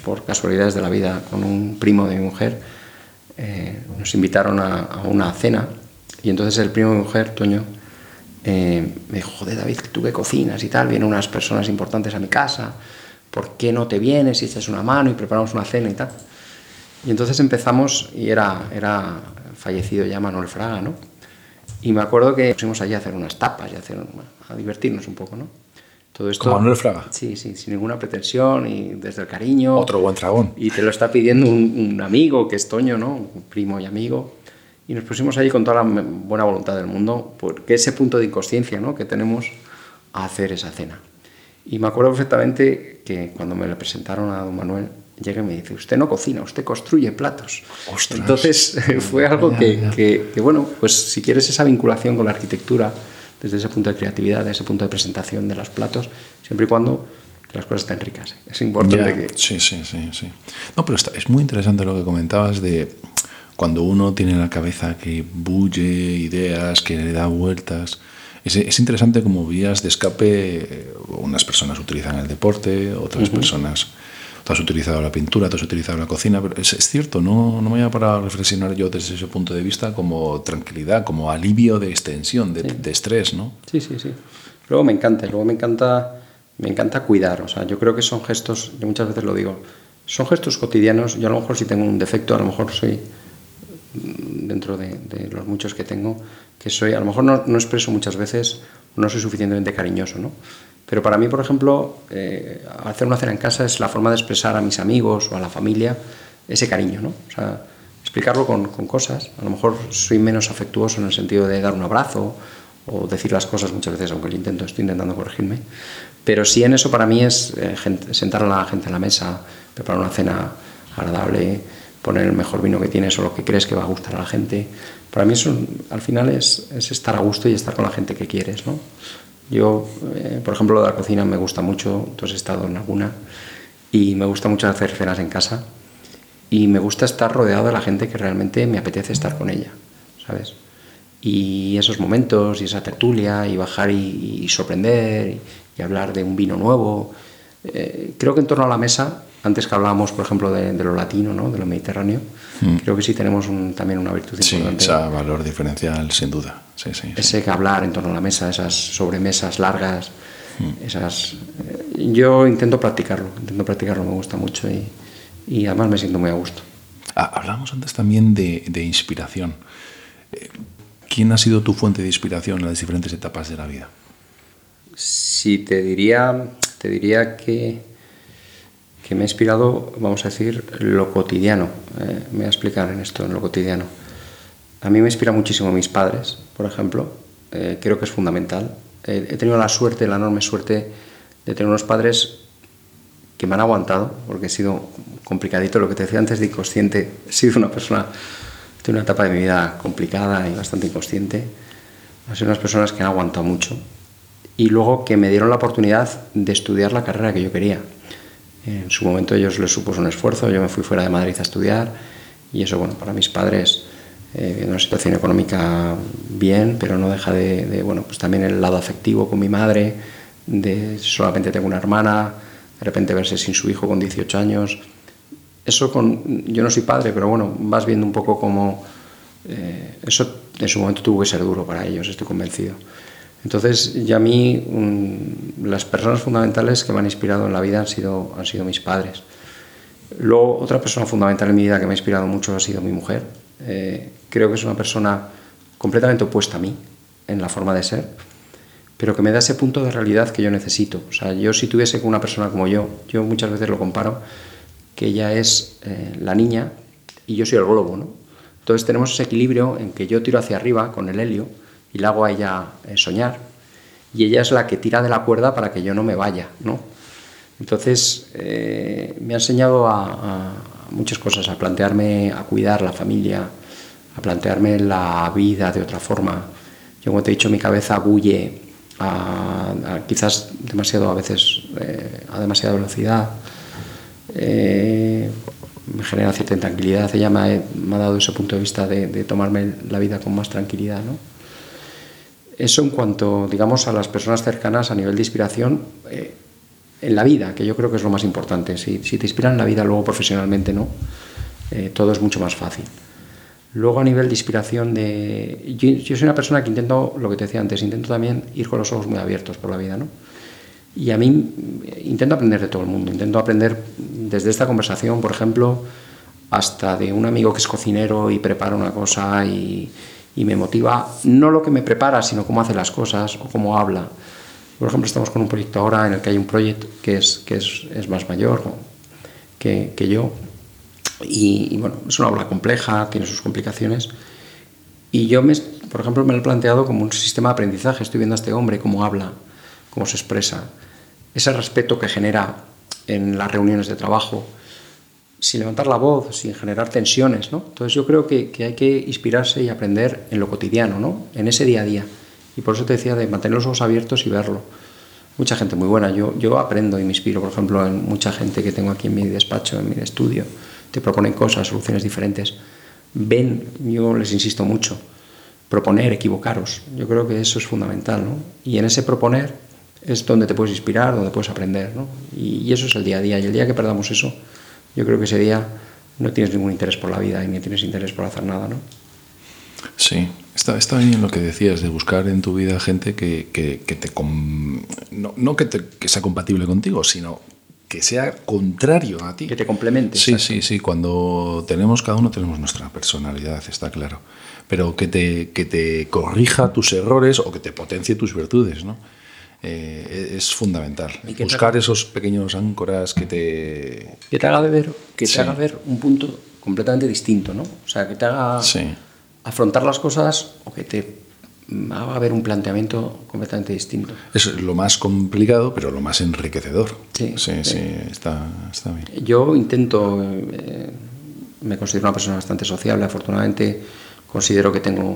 [SPEAKER 2] por casualidades de la vida, con un primo de mi mujer, eh, nos invitaron a, una cena y entonces el primo de mi mujer, Toño, me dijo, joder David, tú que cocinas y tal, vienen unas personas importantes a mi casa, ¿por qué no te vienes y echas una mano y preparamos una cena y tal? Y entonces empezamos, y era, era fallecido ya Manuel Fraga, ¿no? Y me acuerdo que pusimos allí a hacer unas tapas y a, hacer, a divertirnos un poco, ¿no?
[SPEAKER 1] Todo esto, Como Manuel Fraga.
[SPEAKER 2] Sí, sí, sin ninguna pretensión y desde el cariño.
[SPEAKER 1] Otro buen dragón.
[SPEAKER 2] Y te lo está pidiendo un, un, amigo que es Toño, ¿no? Un primo y amigo. Y nos pusimos allí con toda la buena voluntad del mundo, porque ese punto de inconsciencia ¿no? que tenemos a hacer esa cena. Y me acuerdo perfectamente que cuando me le presentaron a don Manuel, llega y me dice, usted no cocina, usted construye platos.
[SPEAKER 1] Ostras.
[SPEAKER 2] Entonces fue algo que, que, que, bueno, pues si quieres esa vinculación con la arquitectura, desde ese punto de creatividad, desde ese punto de presentación de los platos, siempre y cuando las cosas estén ricas. Es importante
[SPEAKER 1] yeah.
[SPEAKER 2] que...
[SPEAKER 1] Sí, sí, sí, sí. No, pero está, es muy interesante lo que comentabas de cuando uno tiene en la cabeza que bulle ideas, que le da vueltas es, es, interesante como vías de escape. Unas personas utilizan el deporte, otras uh -huh. personas. Tú has utilizado la pintura, tú has utilizado la cocina, pero es, es cierto, no, no me voy a parar a reflexionar yo desde ese punto de vista como tranquilidad, como alivio de extensión, de, sí. de estrés, ¿no?
[SPEAKER 2] Sí, sí, sí. Luego me encanta, luego me encanta, me encanta cuidar, o sea, yo creo que son gestos, yo muchas veces lo digo, son gestos cotidianos, yo a lo mejor si tengo un defecto, a lo mejor soy dentro de, de, los muchos que tengo, que soy, a lo mejor no, no, expreso muchas veces, no soy suficientemente cariñoso, ¿no? Pero para mí, por ejemplo, eh, hacer una cena en casa es la forma de expresar a mis amigos o a la familia ese cariño, ¿no? O sea, explicarlo con, con cosas. A lo mejor soy menos afectuoso en el sentido de dar un abrazo o decir las cosas muchas veces, aunque lo intento, estoy intentando corregirme. Pero sí en eso para mí es eh, gente, sentar a la gente en la mesa, preparar una cena agradable, poner el mejor vino que tienes o lo que crees que va a gustar a la gente. Para mí eso al final es, es estar a gusto y estar con la gente que quieres. ¿no? Yo, eh, por ejemplo, la cocina me gusta mucho, tú has estado en alguna, y me gusta mucho hacer cenas en casa y me gusta estar rodeado de la gente que realmente me apetece estar con ella, ¿sabes? Y esos momentos y esa tertulia y bajar y, sorprender y, hablar de un vino nuevo. Eh, creo que en torno a la mesa, antes que hablábamos, por ejemplo, de, lo latino, ¿no? de lo mediterráneo, mm. creo que sí tenemos también una virtud
[SPEAKER 1] sí, importante. Sí, ese valor diferencial, sin duda. Sí, sí,
[SPEAKER 2] ese que hablar en torno a la mesa, esas sobremesas largas, mm. esas... Eh, yo intento practicarlo, intento practicarlo, me gusta mucho y, y además me siento muy a gusto.
[SPEAKER 1] Ah, hablamos antes también de, de inspiración. Eh, ¿Quién ha sido tu fuente de inspiración en las diferentes etapas de la vida?
[SPEAKER 2] Sí, te diría, te diría que, que me ha inspirado, vamos a decir, lo cotidiano. Eh, me voy a explicar en esto, en lo cotidiano. A mí me inspira muchísimo mis padres, por ejemplo. Eh, creo que es fundamental. he tenido la suerte, la enorme suerte de tener unos padres que me han aguantado, porque he sido complicadito, lo que te decía antes de inconsciente, he sido una persona, de una etapa de mi vida complicada y bastante inconsciente, han sido unas personas que han aguantado mucho y luego que me dieron la oportunidad de estudiar la carrera que yo quería. En su momento ellos les supuso un esfuerzo, yo me fui fuera de Madrid a estudiar y eso, bueno, para mis padres, eh, una situación económica bien, pero no deja de, de, bueno, pues también el lado afectivo con mi madre, de solamente tengo una hermana, de repente verse sin su hijo con 18 años. Eso con, yo no soy padre, pero bueno, vas viendo un poco cómo eh, eso en su momento tuvo que ser duro para ellos, estoy convencido. Entonces, ya a mí, las personas fundamentales que me han inspirado en la vida han sido, han sido mis padres. Luego, otra persona fundamental en mi vida que me ha inspirado mucho ha sido mi mujer. Eh, creo que es una persona completamente opuesta a mí en la forma de ser pero que me da ese punto de realidad que yo necesito. O sea, yo si tuviese una persona como yo, yo muchas veces lo comparo, que ella es eh, la niña y yo soy el globo, ¿no? Entonces tenemos ese equilibrio en que yo tiro hacia arriba con el helio y la hago a ella eh, soñar y ella es la que tira de la cuerda para que yo no me vaya, ¿no? Entonces eh, me ha enseñado a, a, muchas cosas, a plantearme, a cuidar la familia, a plantearme la vida de otra forma. Yo como te he dicho, mi cabeza bulle a, quizás demasiado a veces eh, a demasiada velocidad. Eh, me genera cierta intranquilidad. Ella me ha, me ha, dado ese punto de vista de, de, tomarme la vida con más tranquilidad. ¿no? Eso en cuanto, digamos, a las personas cercanas a nivel de inspiración eh, en la vida, que yo creo que es lo más importante. Si, si te inspiran en la vida, luego profesionalmente no, eh, todo es mucho más fácil. Luego a nivel de inspiración, de... Yo, soy una persona que intento, lo que te decía antes, intento también ir con los ojos muy abiertos por la vida, ¿no? Y a mí intento aprender de todo el mundo, intento aprender desde esta conversación, por ejemplo, hasta de un amigo que es cocinero y prepara una cosa y, y me motiva, no lo que me prepara, sino cómo hace las cosas o cómo habla. Por ejemplo, estamos con un proyecto ahora en el que hay un proyecto que es, que es, es más mayor que, que yo, y, bueno, es una obra compleja, tiene sus complicaciones. Y yo, me, por ejemplo, me lo he planteado como un sistema de aprendizaje. Estoy viendo a este hombre cómo habla, cómo se expresa, ese respeto que genera en las reuniones de trabajo, sin levantar la voz, sin generar tensiones. ¿no? Entonces yo creo que, hay que inspirarse y aprender en lo cotidiano, ¿no? en ese día a día. Y por eso te decía de mantener los ojos abiertos y verlo. Mucha gente muy buena. Yo, yo aprendo y me inspiro, por ejemplo, en mucha gente que tengo aquí en mi despacho, en mi estudio te proponen cosas, soluciones diferentes. Ven, yo les insisto mucho, proponer, equivocaros. Yo creo que eso es fundamental, ¿no? Y en ese proponer es donde te puedes inspirar, donde puedes aprender, ¿no? Y, eso es el día a día. Y el día que perdamos eso, yo creo que ese día no tienes ningún interés por la vida y ni tienes interés por hacer nada, ¿no?
[SPEAKER 1] Sí, está, está bien lo que decías, de buscar en tu vida gente que, que, que te... no, no que, te, que sea compatible contigo, sino que sea contrario a ti.
[SPEAKER 2] Que te complemente.
[SPEAKER 1] Sí, sí, sí. Cuando tenemos, cada uno tenemos nuestra personalidad, está claro. Pero que te, que te corrija tus errores o que te potencie tus virtudes, ¿no? Eh, es fundamental. Buscar esos pequeños áncoras que te...
[SPEAKER 2] Que te haga ver, que te haga ver un punto completamente distinto, ¿no? O sea, que te haga afrontar las cosas o que te va a haber un planteamiento completamente distinto.
[SPEAKER 1] Es lo más complicado, pero lo más enriquecedor. Sí, sí, sí, está, está, bien.
[SPEAKER 2] Yo intento, eh, me considero una persona bastante sociable, afortunadamente considero que tengo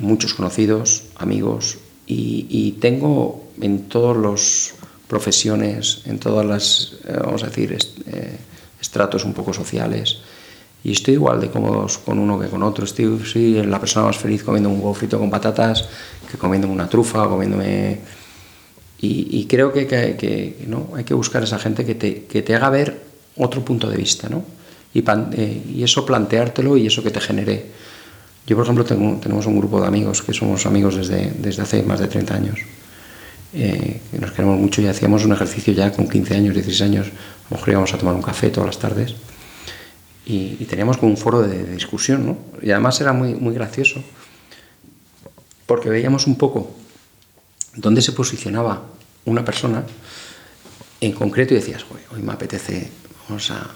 [SPEAKER 2] muchos conocidos, amigos, y, y tengo en todas las profesiones, en todas las, eh, vamos a decir, est, eh, estratos un poco sociales, y estoy igual de cómodos con uno que con otro. Estoy sí, la persona más feliz comiendo un huevo frito con patatas que comiendo una trufa, comiéndome... Y, creo que, que, ¿no? hay que buscar esa gente que te, que te haga ver otro punto de vista, ¿no? Y, eh, y, eso planteártelo y eso que te genere. Yo, por ejemplo, tenemos un grupo de amigos que somos amigos desde, desde hace más de 30 años. Eh, que nos queremos mucho y hacíamos un ejercicio ya con 15 años, 16 años. A lo mejor íbamos a tomar un café todas las tardes y, teníamos como un foro de, discusión, ¿no? Y además era muy, muy gracioso, porque veíamos un poco dónde se posicionaba una persona en concreto y decías, hoy me apetece, vamos a,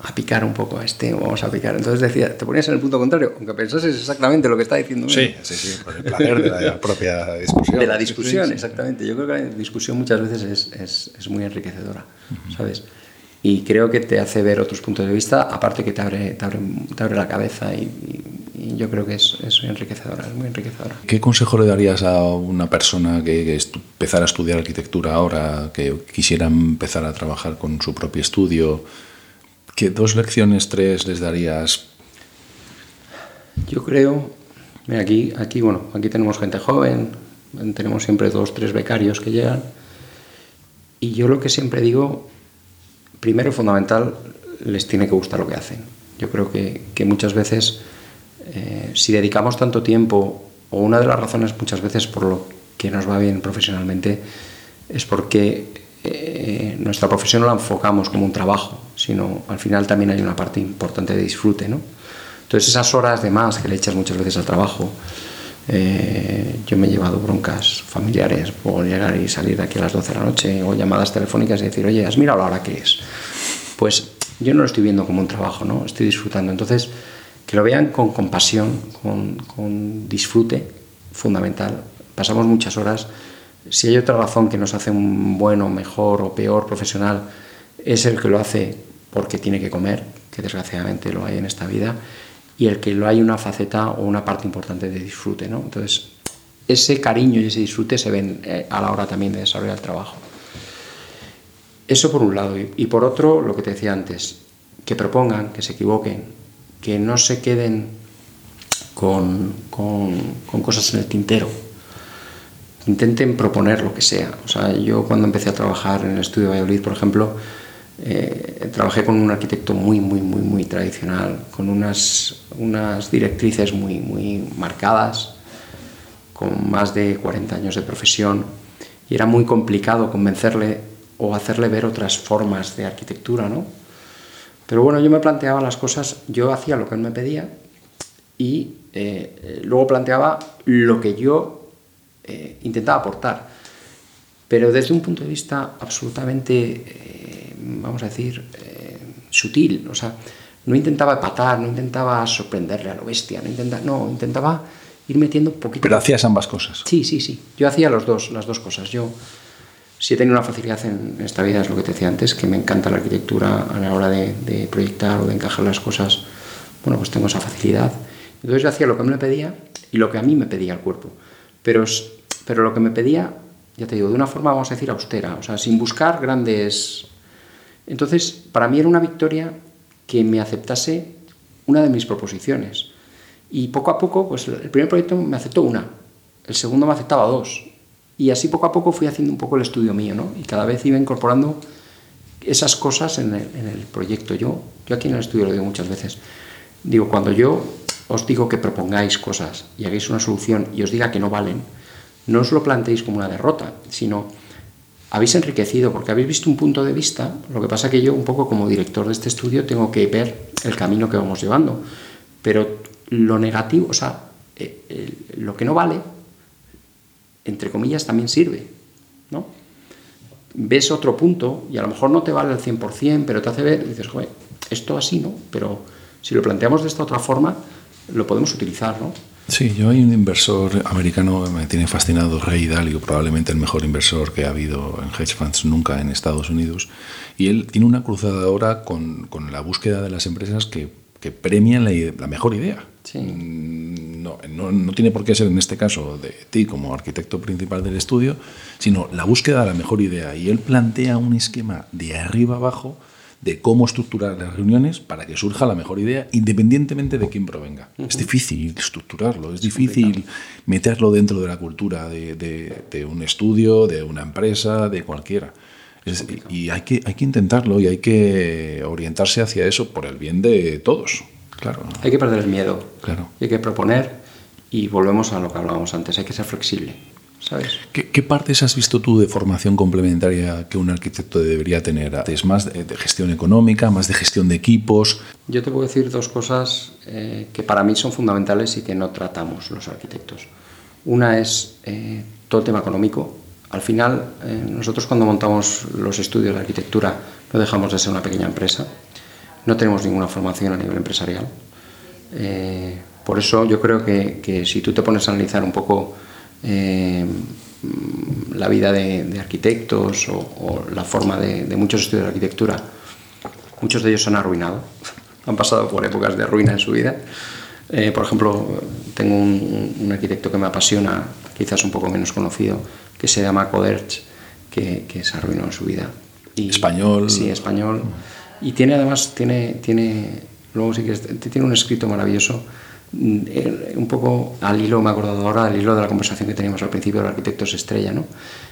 [SPEAKER 2] a, picar un poco a este, vamos a picar. Entonces decía, te ponías en el punto contrario, aunque pensases exactamente lo que está diciendo.
[SPEAKER 1] Sí, sí, sí, por el placer de la propia discusión.
[SPEAKER 2] De la discusión, exactamente. Yo creo que la discusión muchas veces es, es, es muy enriquecedora, ¿sabes? y creo que te hace ver otros puntos de vista, aparte que te abre, te abre, te abre la cabeza y, yo creo que es, es, enriquecedora, es muy enriquecedora.
[SPEAKER 1] ¿Qué consejo le darías a una persona que, que empezara a estudiar arquitectura ahora, que quisiera empezar a trabajar con su propio estudio? ¿Qué dos lecciones, tres les darías?
[SPEAKER 2] Yo creo, mira, aquí, aquí, bueno, aquí tenemos gente joven, tenemos siempre dos, tres becarios que llegan, y yo lo que siempre digo primero fundamental, les tiene que gustar lo que hacen. Yo creo que, muchas veces, eh, si dedicamos tanto tiempo, o una de las razones muchas veces por lo que nos va bien profesionalmente, es porque eh, nuestra profesión no la enfocamos como un trabajo, sino al final también hay una parte importante de disfrute. ¿no? Entonces esas horas de más que le echas muchas veces al trabajo, eh, yo me he llevado broncas familiares por llegar y salir de aquí a las 12 de la noche o llamadas telefónicas y decir, oye, ¿has mirado la hora que es? Pues yo no lo estoy viendo como un trabajo, ¿no? Estoy disfrutando. Entonces, que lo vean con compasión, con, disfrute, fundamental. Pasamos muchas horas. Si hay otra razón que nos hace un bueno, mejor o peor profesional, es el que lo hace porque tiene que comer, que desgraciadamente lo hay en esta vida y el que lo hay una faceta o una parte importante de disfrute. ¿no? Entonces, ese cariño y ese disfrute se ven eh, a la hora también de desarrollar el trabajo. Eso por un lado. Y, por otro, lo que te decía antes, que propongan, que se equivoquen, que no se queden con, con, cosas en el tintero. Intenten proponer lo que sea. O sea, yo cuando empecé a trabajar en el estudio de Valladolid, por ejemplo, eh, trabajé con un arquitecto muy, muy, muy, muy tradicional, con unas, unas directrices muy, muy marcadas, con más de 40 años de profesión, y era muy complicado convencerle o hacerle ver otras formas de arquitectura, ¿no? Pero bueno, yo me planteaba las cosas, yo hacía lo que él me pedía y eh, luego planteaba lo que yo eh, intentaba aportar, pero desde un punto de vista absolutamente vamos a decir, eh, sutil. O sea, no intentaba patar, no intentaba sorprenderle a lo bestia, no, intentaba, no, intentaba ir metiendo poquito.
[SPEAKER 1] Pero hacías ambas cosas.
[SPEAKER 2] Sí, sí, sí. Yo hacía los dos, las dos cosas. Yo sí he tenido una facilidad en esta vida, es lo que te decía antes, que me encanta la arquitectura a la hora de, proyectar o de encajar las cosas. Bueno, pues tengo esa facilidad. Entonces yo hacía lo que me pedía y lo que a mí me pedía el cuerpo. Pero, pero lo que me pedía, ya te digo, de una forma, vamos a decir, austera, o sea, sin buscar grandes entonces, para mí era una victoria que me aceptase una de mis proposiciones. Y poco a poco, pues el primer proyecto me aceptó una, el segundo me aceptaba dos. Y así poco a poco fui haciendo un poco el estudio mío, ¿no? Y cada vez iba incorporando esas cosas en el, proyecto. Yo, yo aquí en el estudio lo digo muchas veces. Digo, cuando yo os digo que propongáis cosas y hagáis una solución y os diga que no valen, no os lo planteéis como una derrota, sino habéis enriquecido porque habéis visto un punto de vista. Lo que pasa que yo, un poco como director de este estudio, tengo que ver el camino que vamos llevando. Pero lo negativo, o sea, eh, lo que no vale, entre comillas, también sirve. ¿no? Ves otro punto y a lo mejor no te vale al 100%, pero te hace ver dices, joder, esto así, ¿no? Pero si lo planteamos de esta otra forma, lo podemos utilizar, ¿no?
[SPEAKER 1] Sí, yo hay un inversor americano que me tiene fascinado, Ray Dalio, probablemente el mejor inversor que ha habido en hedge funds nunca en Estados Unidos. Y él tiene una cruzada ahora con, con la búsqueda de las empresas que, que premian la, la, mejor idea. Mm, no, no, no, tiene por qué ser en este caso de ti como arquitecto principal del estudio, sino la búsqueda de la mejor idea. Y él plantea un esquema de arriba abajo de cómo estructurar las reuniones para que surja la mejor idea, independientemente de quién provenga. Es difícil estructurarlo, es, difícil meterlo dentro de la cultura de, un estudio, de una empresa, de cualquiera. Y hay que, hay que intentarlo y hay que orientarse hacia eso por el bien de todos. Claro.
[SPEAKER 2] Hay que perder el miedo.
[SPEAKER 1] Claro.
[SPEAKER 2] Hay que proponer y volvemos a lo que hablábamos antes, hay que ser flexible.
[SPEAKER 1] ¿Qué, partes has visto tú de formación complementaria que un arquitecto debería tener? ¿Es más de, gestión económica, más de gestión de equipos?
[SPEAKER 2] Yo te puedo decir dos cosas eh, que para mí son fundamentales y que no tratamos los arquitectos. Una es eh, todo el tema económico. Al final, eh, nosotros cuando montamos los estudios de arquitectura no dejamos de ser una pequeña empresa. No tenemos ninguna formación a nivel empresarial. por eso yo creo que, si tú te pones a analizar un poco eh, la vida de, arquitectos o, la forma de, muchos estudios de arquitectura. Muchos de ellos se han arruinado, han pasado por épocas de ruina en su vida. Eh, por ejemplo, tengo un, arquitecto que me apasiona, quizás un poco menos conocido, que se llama Coderch, que, se arruinó en su vida.
[SPEAKER 1] Y, español.
[SPEAKER 2] Sí, español. Y tiene además, tiene, tiene, luego sí que tiene un escrito maravilloso Mm, un poco al hilo, me he acordado ahora, al hilo de la conversación que teníamos al principio de los arquitectos estrella, ¿no?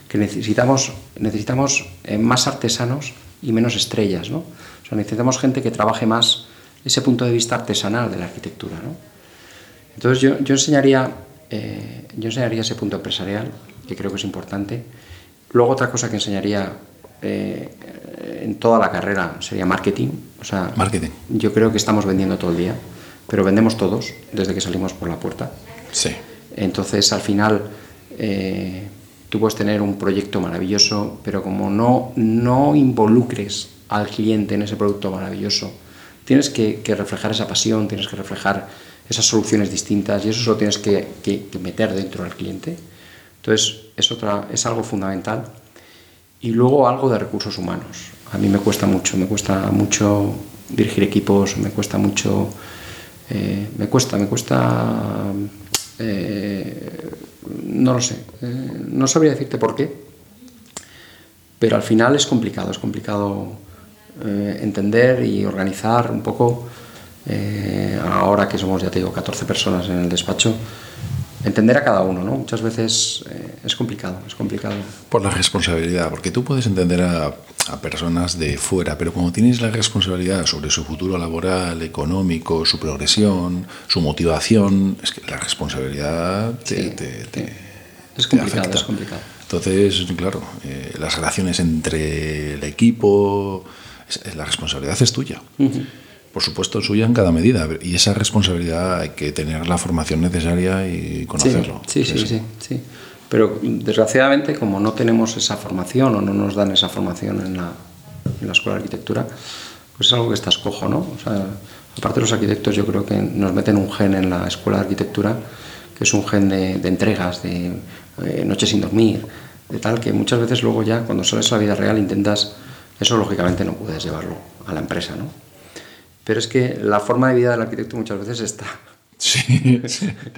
[SPEAKER 2] que necesitamos, necesitamos eh, más artesanos y menos estrellas. ¿no? O sea, necesitamos gente que trabaje más ese punto de vista artesanal de la arquitectura. ¿no? Entonces yo, yo, enseñaría, eh, yo enseñaría ese punto empresarial, que creo que es importante. Luego otra cosa que enseñaría eh, en toda la carrera sería marketing. O sea,
[SPEAKER 1] marketing.
[SPEAKER 2] Yo creo que estamos vendiendo todo el día pero vendemos todos desde que salimos por la puerta.
[SPEAKER 1] Sí.
[SPEAKER 2] Entonces, al final, eh, tú puedes tener un proyecto maravilloso, pero como no, no involucres al cliente en ese producto maravilloso, tienes que, reflejar esa pasión, tienes que reflejar esas soluciones distintas y eso lo tienes que, que, meter dentro del cliente. Entonces, es, otra, es algo fundamental. Y luego algo de recursos humanos. A mí me cuesta mucho, me cuesta mucho dirigir equipos, me cuesta mucho eh, me cuesta, me cuesta, eh, no lo sé, eh, no sabría decirte por qué, pero al final es complicado, es complicado entender y organizar un poco, ahora que somos, ya te digo, 14 personas en el despacho, entender a cada uno, ¿no? Muchas veces eh, es complicado, es complicado.
[SPEAKER 1] Por la responsabilidad, porque tú puedes entender a, personas de fuera, pero cuando tienes la responsabilidad sobre su futuro laboral, económico, su progresión, su motivación, es que la responsabilidad te,
[SPEAKER 2] es complicado, es complicado.
[SPEAKER 1] Entonces, claro, eh, las relaciones entre el equipo, la responsabilidad es tuya por supuesto, suya en cada medida. Y esa responsabilidad hay que tener la formación necesaria y conocerlo.
[SPEAKER 2] Sí, sí, sí, sí, Pero desgraciadamente, como no tenemos esa formación o no nos dan esa formación en la, en la escuela de arquitectura, pues es algo que está escojo, ¿no? O sea, aparte de los arquitectos, yo creo que nos meten un gen en la escuela de arquitectura, que es un gen de, entregas, de eh, noches sin dormir, de tal que muchas veces luego ya, cuando sales a la vida real, intentas, eso lógicamente no puedes llevarlo a la empresa, ¿no? Pero es que la forma de vida del arquitecto muchas veces está
[SPEAKER 1] Sí,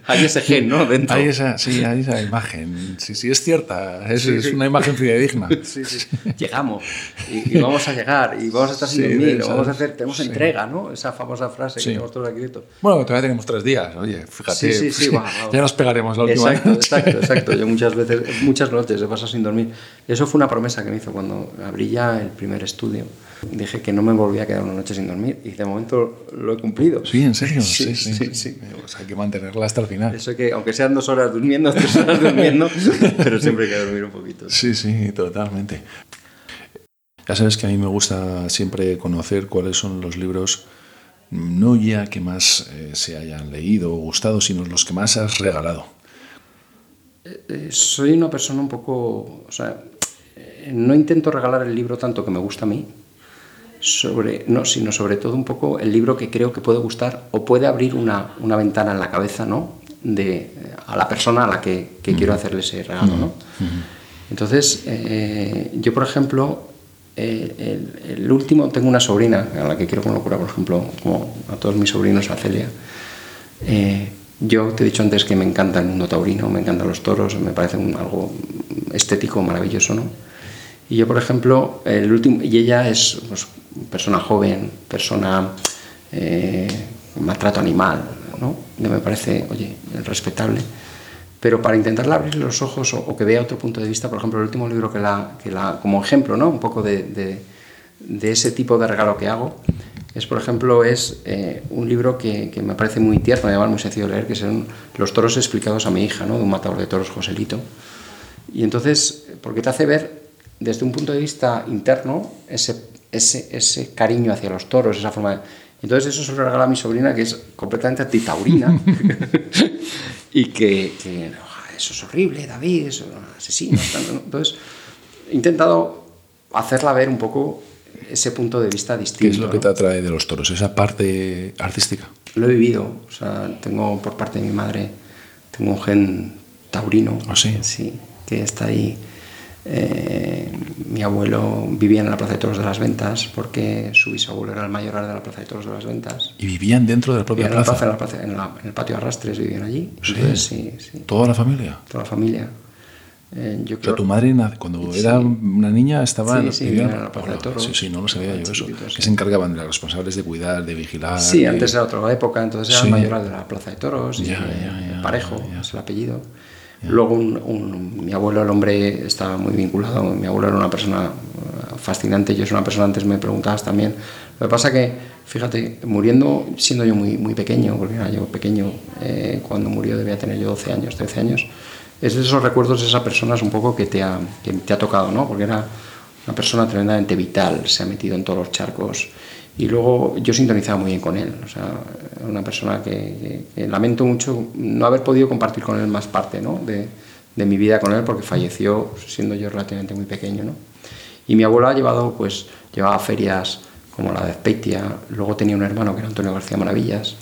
[SPEAKER 2] Hay ese gen, ¿no? Dentro.
[SPEAKER 1] Hay esa, sí, hay esa imagen. Sí, sí, es cierta. Es, es una imagen fidedigna.
[SPEAKER 2] Sí, sí. Llegamos y, vamos a llegar y vamos a estar sin dormir. Vamos a hacer, tenemos entrega, ¿no? Esa famosa frase que tenemos todos los arquitectos.
[SPEAKER 1] Bueno, todavía tenemos tres días. Oye, fíjate. Sí, sí, sí. ya nos pegaremos la
[SPEAKER 2] última Exacto, exacto, exacto. Yo muchas veces, muchas noches he pasado sin dormir. Eso fue una promesa que me hizo cuando abrí ya el primer estudio dije que no me volvía a quedar una noche sin dormir y de momento lo he cumplido.
[SPEAKER 1] Sí, en serio. Sí, sí, sí. hay que mantenerla hasta el final.
[SPEAKER 2] Eso que, aunque sean dos horas durmiendo, tres horas durmiendo, pero siempre hay que dormir un poquito.
[SPEAKER 1] Sí, sí, totalmente. Ya sabes que a mí me gusta siempre conocer cuáles son los libros, no ya que más eh, se hayan leído o gustado, sino los que más has regalado.
[SPEAKER 2] Eh, eh, soy una persona un poco, o sea, no intento regalar el libro tanto que me gusta a mí, sobre, no, sino sobre todo un poco el libro que creo que puede gustar o puede abrir una, una ventana en la cabeza ¿no? de, a la persona a la que, que quiero hacerle ese regalo. ¿no? Entonces, eh, yo por ejemplo, eh, el, último, tengo una sobrina a la que quiero con locura, por ejemplo, como a todos mis sobrinos, a Celia. Eh, yo te he dicho antes que me encanta el mundo taurino, me encantan los toros, me parece algo estético maravilloso, ¿no? Y yo, por ejemplo, el último, y ella es pues, persona joven, persona eh, maltrato animal, ¿no? me parece, oye, respetable. Pero para intentarle abrir los ojos o, que vea otro punto de vista, por ejemplo, el último libro que la, que la como ejemplo, ¿no? Un poco de, de, ese tipo de regalo que hago, es, por ejemplo, es eh, un libro que, que, me parece muy tierno, además muy sencillo de leer, que son Los toros explicados a mi hija, ¿no? de un matador de toros, Joselito. Y entonces, porque te hace ver desde un punto de vista interno ese, ese, ese cariño hacia los toros, esa forma de... Entonces eso se lo regala a mi sobrina, que es completamente antitaurina, y que, que eso es horrible, David, eso es un asesino. Entonces he intentado hacerla ver un poco ese punto de vista distinto.
[SPEAKER 1] ¿Qué es lo que te atrae de los toros? ¿Esa parte artística?
[SPEAKER 2] Lo he vivido. O sea, tengo por parte de mi madre, tengo un gen taurino.
[SPEAKER 1] ¿Ah, sí?
[SPEAKER 2] Sí, que está ahí. Eh, mi abuelo vivía en la Plaza de Toros de las Ventas porque su bisabuelo era el mayoral de la Plaza de Toros de las Ventas.
[SPEAKER 1] ¿Y vivían dentro de la propia plaza?
[SPEAKER 2] En, la plaza, en, el patio Arrastres vivían allí.
[SPEAKER 1] ¿Sí? sí, ¿Toda la familia?
[SPEAKER 2] Toda la familia. Eh, yo
[SPEAKER 1] creo... tu madre cuando era una niña estaba
[SPEAKER 2] en, la Plaza de Toros.
[SPEAKER 1] Sí, sí, no lo sabía yo eso. Que se encargaban de los responsables de cuidar, de vigilar.
[SPEAKER 2] Sí, antes era otra época, entonces era el mayoral de la Plaza de Toros, ya, ya, Parejo, es el apellido. Luego mi abuelo, el hombre, estaba muy vinculado, mi abuelo era una persona eh, fascinante, yo soy una persona, antes me preguntabas también. Lo que pasa que, fíjate, muriendo, siendo yo muy, muy pequeño, porque era yo pequeño, eh, cuando murió debía tener yo 12 años, 13 años, es de esos recuerdos de esa persona un poco que te ha, que te ha tocado, ¿no? Porque era una persona tremendamente vital, se ha metido en todos los charcos. Y luego yo sintonizaba muy bien con él, o sea, una persona que, lamento mucho no haber podido compartir con él más parte ¿no? de, de, mi vida con él porque falleció siendo yo relativamente muy pequeño. ¿no? Y mi abuelo ha llevado, pues, llevaba ferias como la de Espeitia, luego tenía un hermano que era Antonio García Maravillas,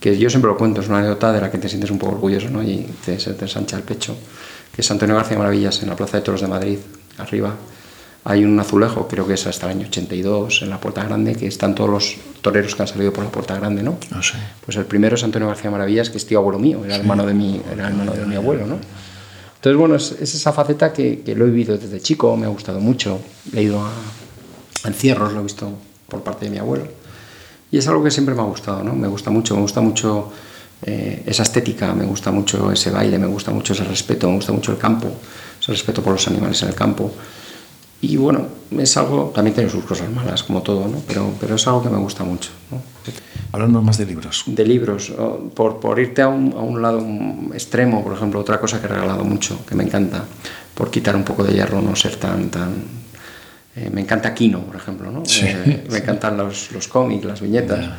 [SPEAKER 2] que yo siempre lo cuento, es una anécdota de la que te sientes un poco orgulloso ¿no? y te, te ensancha el pecho, que es Antonio García Maravillas en la Plaza de Toros de Madrid, arriba, hay un azulejo, creo que es hasta el año 82, en la Puerta Grande, que están todos los toreros que han salido por la Puerta Grande, ¿no?
[SPEAKER 1] Ah,
[SPEAKER 2] pues el primero es Antonio García Maravillas, que es tío abuelo mío, era hermano de mi, era hermano de mi abuelo, ¿no? Entonces, bueno, es, esa faceta que, lo he vivido desde chico, me ha gustado mucho. He ido a, encierros, lo he visto por parte de mi abuelo. Y es algo que siempre me ha gustado, ¿no? Me gusta mucho, me gusta mucho eh, esa estética, me gusta mucho ese baile, me gusta mucho ese respeto, me gusta mucho el campo, ese respeto por los animales en el campo. Y bueno, es algo, también tiene sus cosas malas, como todo, ¿no? pero, pero es algo que me gusta mucho. ¿no?
[SPEAKER 1] Hablando más de libros.
[SPEAKER 2] De libros, por, por irte a un, a un, lado extremo, por ejemplo, otra cosa que he regalado mucho, que me encanta, por quitar un poco de hierro, no ser tan... tan eh, me encanta Kino, por ejemplo, ¿no? Eh, me encantan los, los cómics, las viñetas,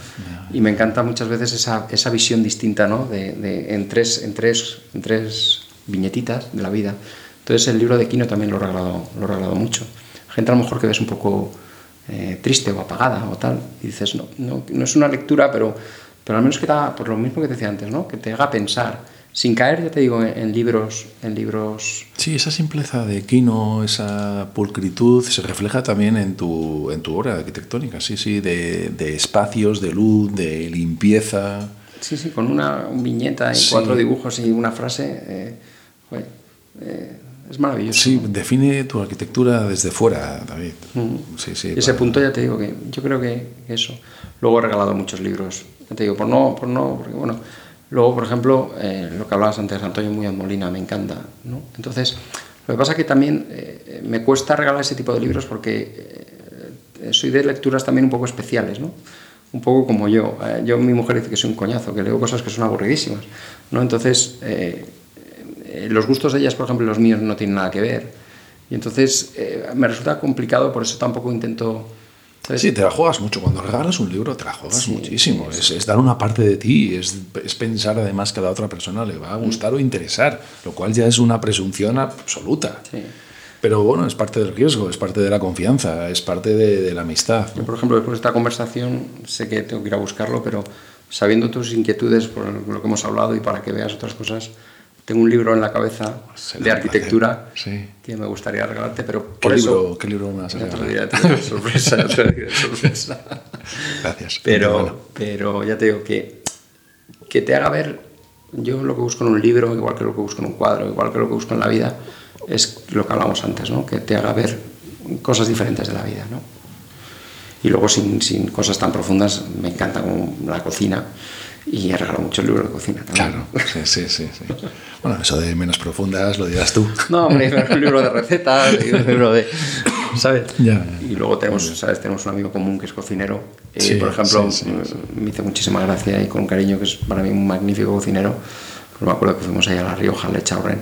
[SPEAKER 2] y me encanta muchas veces esa, esa visión distinta, ¿no? De, de, en, tres, en, tres, en tres viñetitas de la vida entonces el libro de Quino también lo he regalado, lo he regalado mucho. Gente a lo mejor que ves un poco eh, triste o apagada o tal, y dices, no, no, no, es una lectura, pero, pero al menos que da, por lo mismo que te decía antes, ¿no? que te haga pensar, sin caer, ya te digo, en, libros, en libros...
[SPEAKER 1] Sí, esa simpleza de Quino, esa pulcritud, se refleja también en tu, en tu obra arquitectónica, sí, sí, de, de espacios, de luz, de limpieza.
[SPEAKER 2] Sí, sí, con una viñeta y cuatro dibujos y una frase, eh, eh, es maravilloso.
[SPEAKER 1] Sí, define tu arquitectura desde fuera, David.
[SPEAKER 2] Mm. Sí, sí, Ese punto ya te digo que yo creo que eso. Luego he regalado muchos libros. Ya te digo, por no, por no, porque bueno. Luego, por ejemplo, eh, lo que hablabas antes, Antonio Muñoz Molina, me encanta. ¿no? Entonces, lo que pasa es que también eh, me cuesta regalar ese tipo de libros porque eh, soy de lecturas también un poco especiales, ¿no? Un poco como yo. yo, mi mujer dice que soy un coñazo, que leo cosas que son aburridísimas, ¿no? Entonces, eh, los gustos de ellas, por ejemplo, los míos no tienen nada que ver. Y entonces eh, me resulta complicado, por eso tampoco intento...
[SPEAKER 1] Sí, te la juegas mucho. Cuando regalas un libro, te la juegas muchísimo. es, dar una parte de ti, es, es, pensar además que a la otra persona le va a gustar o interesar, lo cual ya es una presunción absoluta. Pero bueno, es parte del riesgo, es parte de la confianza, es parte de, de la amistad.
[SPEAKER 2] Yo, por ejemplo, después de esta conversación, sé que tengo que ir a buscarlo, pero sabiendo tus inquietudes por lo que hemos hablado y para que veas otras cosas, tengo un libro en la cabeza de arquitectura que me gustaría regalarte, pero
[SPEAKER 1] por ¿Qué Libro, ¿Qué libro me vas a
[SPEAKER 2] regalar? Sorpresa, sorpresa.
[SPEAKER 1] Gracias.
[SPEAKER 2] Pero, pero ya te digo que, que te haga ver, yo lo que busco en un libro, igual que lo que busco en un cuadro, igual que lo que busco en la vida, es lo que hablamos antes, ¿no? que te haga ver cosas diferentes de la vida, ¿no? Y luego sin, sin cosas tan profundas, me encanta como la cocina y he regalado mucho el libro de cocina también.
[SPEAKER 1] Claro, sí, sí, sí, sí. Bueno, eso de menos profundas lo dirás tú.
[SPEAKER 2] No, hombre, un libro de recetas, un libro de... ¿Sabes?
[SPEAKER 1] Ya, ya.
[SPEAKER 2] Y luego tenemos, ¿sabes? Tenemos un amigo común que es cocinero. Y,
[SPEAKER 1] Sí,
[SPEAKER 2] por ejemplo,
[SPEAKER 1] sí, sí.
[SPEAKER 2] me hizo muchísima gracia y con cariño, que es para mí un magnífico cocinero. Pues me acuerdo que fuimos allá a La Rioja, a Lechaurren,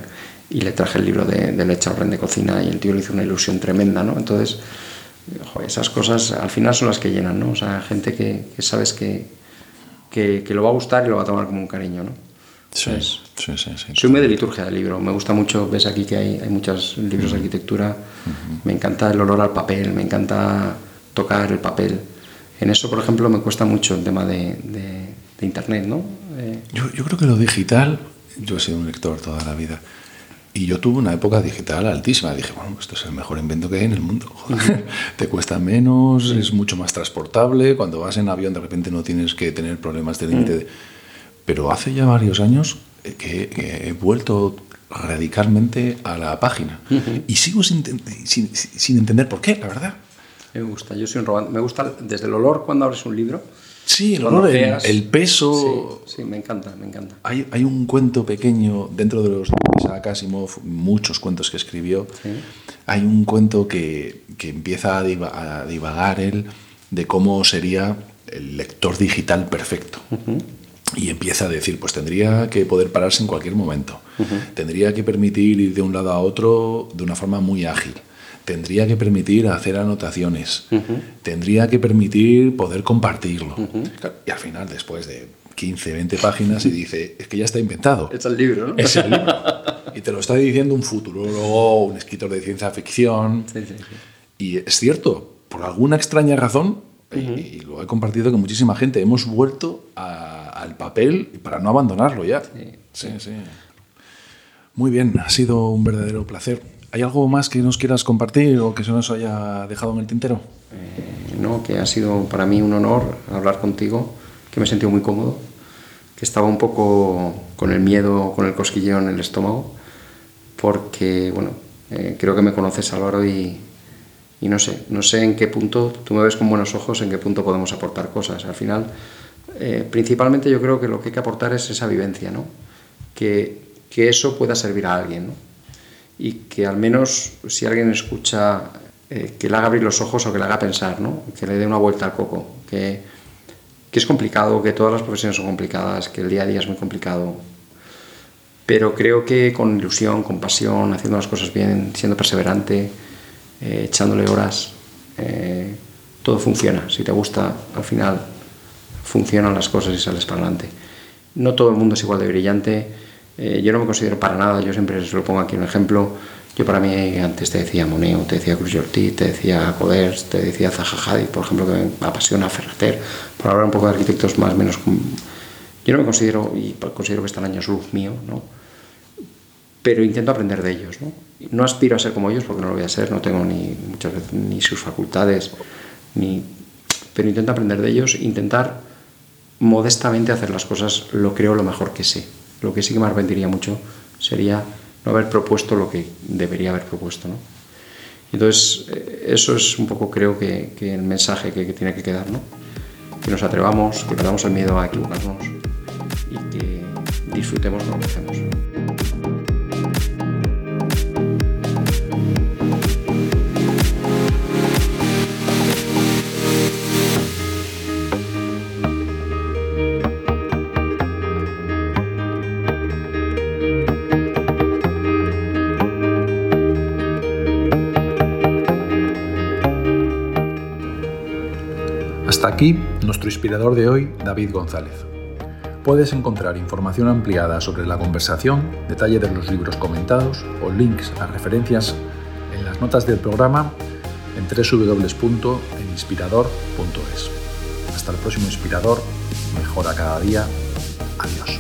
[SPEAKER 2] y le traje el libro de, de Lechaurren de cocina y el tío le hizo una ilusión tremenda, ¿no? Entonces, joder, esas cosas al final son las que llenan, ¿no? O sea, gente que, que sabes que, que, que lo va a gustar y lo va a tomar como un cariño, ¿no?
[SPEAKER 1] Sí,
[SPEAKER 2] Entonces,
[SPEAKER 1] sí, sí, sí.
[SPEAKER 2] soy muy de liturgia del libro, me gusta mucho, ves aquí que hay, hay muchos libros de arquitectura, me encanta el olor al papel, me encanta tocar el papel. En eso, por ejemplo, me cuesta mucho el tema de, de- de Internet, ¿no? Eh,
[SPEAKER 1] Yo, yo creo que lo digital, yo he sido un lector toda la vida. Y yo tuve una época digital altísima. Dije, bueno, esto es el mejor invento que hay en el mundo. Joder, te cuesta menos, es mucho más transportable. Cuando vas en avión, de repente no tienes que tener problemas de límite. de- Pero hace ya varios años eh, que, que he vuelto radicalmente a la página. Y sigo sin, sin, sin entender por qué, la verdad.
[SPEAKER 2] me gusta, yo soy un robante. Me gusta desde el olor cuando abres un libro.
[SPEAKER 1] Sí, el
[SPEAKER 2] cuando
[SPEAKER 1] olor, el,
[SPEAKER 2] ojeas.
[SPEAKER 1] el peso.
[SPEAKER 2] Sí, sí, me encanta, me encanta.
[SPEAKER 1] Hay, hay un cuento pequeño dentro de los de Asimov, muchos cuentos que escribió. Hay un cuento que, que empieza a, diva- a divagar él de cómo sería el lector digital perfecto. Y empieza a decir, pues tendría que poder pararse en cualquier momento. Tendría que permitir ir de un lado a otro de una forma muy ágil. Tendría que permitir hacer anotaciones. Tendría que permitir poder compartirlo. Y al final, después de 15, 20 páginas, y dice, es que ya está inventado.
[SPEAKER 2] Es el libro, ¿no?
[SPEAKER 1] Es el libro. Y te lo está diciendo un futurólogo, un escritor de ciencia ficción.
[SPEAKER 2] Sí, sí, sí.
[SPEAKER 1] Y es cierto, por alguna extraña razón, y- y, lo he compartido con muchísima gente, hemos vuelto a- al papel para no abandonarlo ya. Sí, sí. Muy bien, ha sido un verdadero placer. ¿Hay algo más que nos quieras compartir o que se nos haya dejado en el tintero?
[SPEAKER 2] Eh, no, que ha sido para mí un honor hablar contigo, que me he sentido muy cómodo, que estaba un poco con el miedo, con el cosquilleo en el estómago, porque, bueno, eh, creo que me conoces Álvaro y, y no sé, no sé en qué punto, tú me ves con buenos ojos, en qué punto podemos aportar cosas. Al final, eh, principalmente yo creo que lo que hay que aportar es esa vivencia, ¿no? Que, que eso pueda servir a alguien, ¿no? Y que al menos si alguien escucha eh, que le haga abrir los ojos o que le haga pensar, ¿no? que le dé una vuelta al coco, que, es complicado, que todas las profesiones son complicadas, que el día a día es muy complicado, pero creo que con ilusión, con pasión, haciendo las cosas bien, siendo perseverante, eh, echándole horas, eh, todo funciona. Si te gusta, al final funcionan las cosas y sales para adelante. No todo el mundo es igual de brillante. Eh, yo no me considero para nada, yo siempre se lo pongo aquí un ejemplo. Yo para mí antes te decía Moneo, te decía Cruz Ortiz, te decía Coders, te decía Zaha Hadid, por ejemplo, que me apasiona Ferrater, por hablar un poco de arquitectos más o menos... Yo no me considero, y considero que están años luz mío, ¿no? pero intento aprender de ellos. ¿no? No aspiro a ser como ellos porque no lo voy a ser, no tengo ni muchas veces ni sus facultades, ni... pero intento aprender de ellos, intentar modestamente hacer las cosas, lo creo lo mejor que sé. Lo que sí que me arrepentiría mucho sería no haber propuesto lo que debería haber propuesto. ¿no? Entonces, eh, eso es un poco creo que, que el mensaje que, que tiene que quedar, ¿no? que nos atrevamos, que perdamos el miedo a equivocarnos y que disfrutemos lo que hacemos.
[SPEAKER 1] Aquí nuestro inspirador de hoy, David González. Puedes encontrar información ampliada sobre la conversación, detalle de los libros comentados o links a referencias en las notas del programa en www.elinspirador.es. Hasta el próximo inspirador, mejora cada día. Adiós.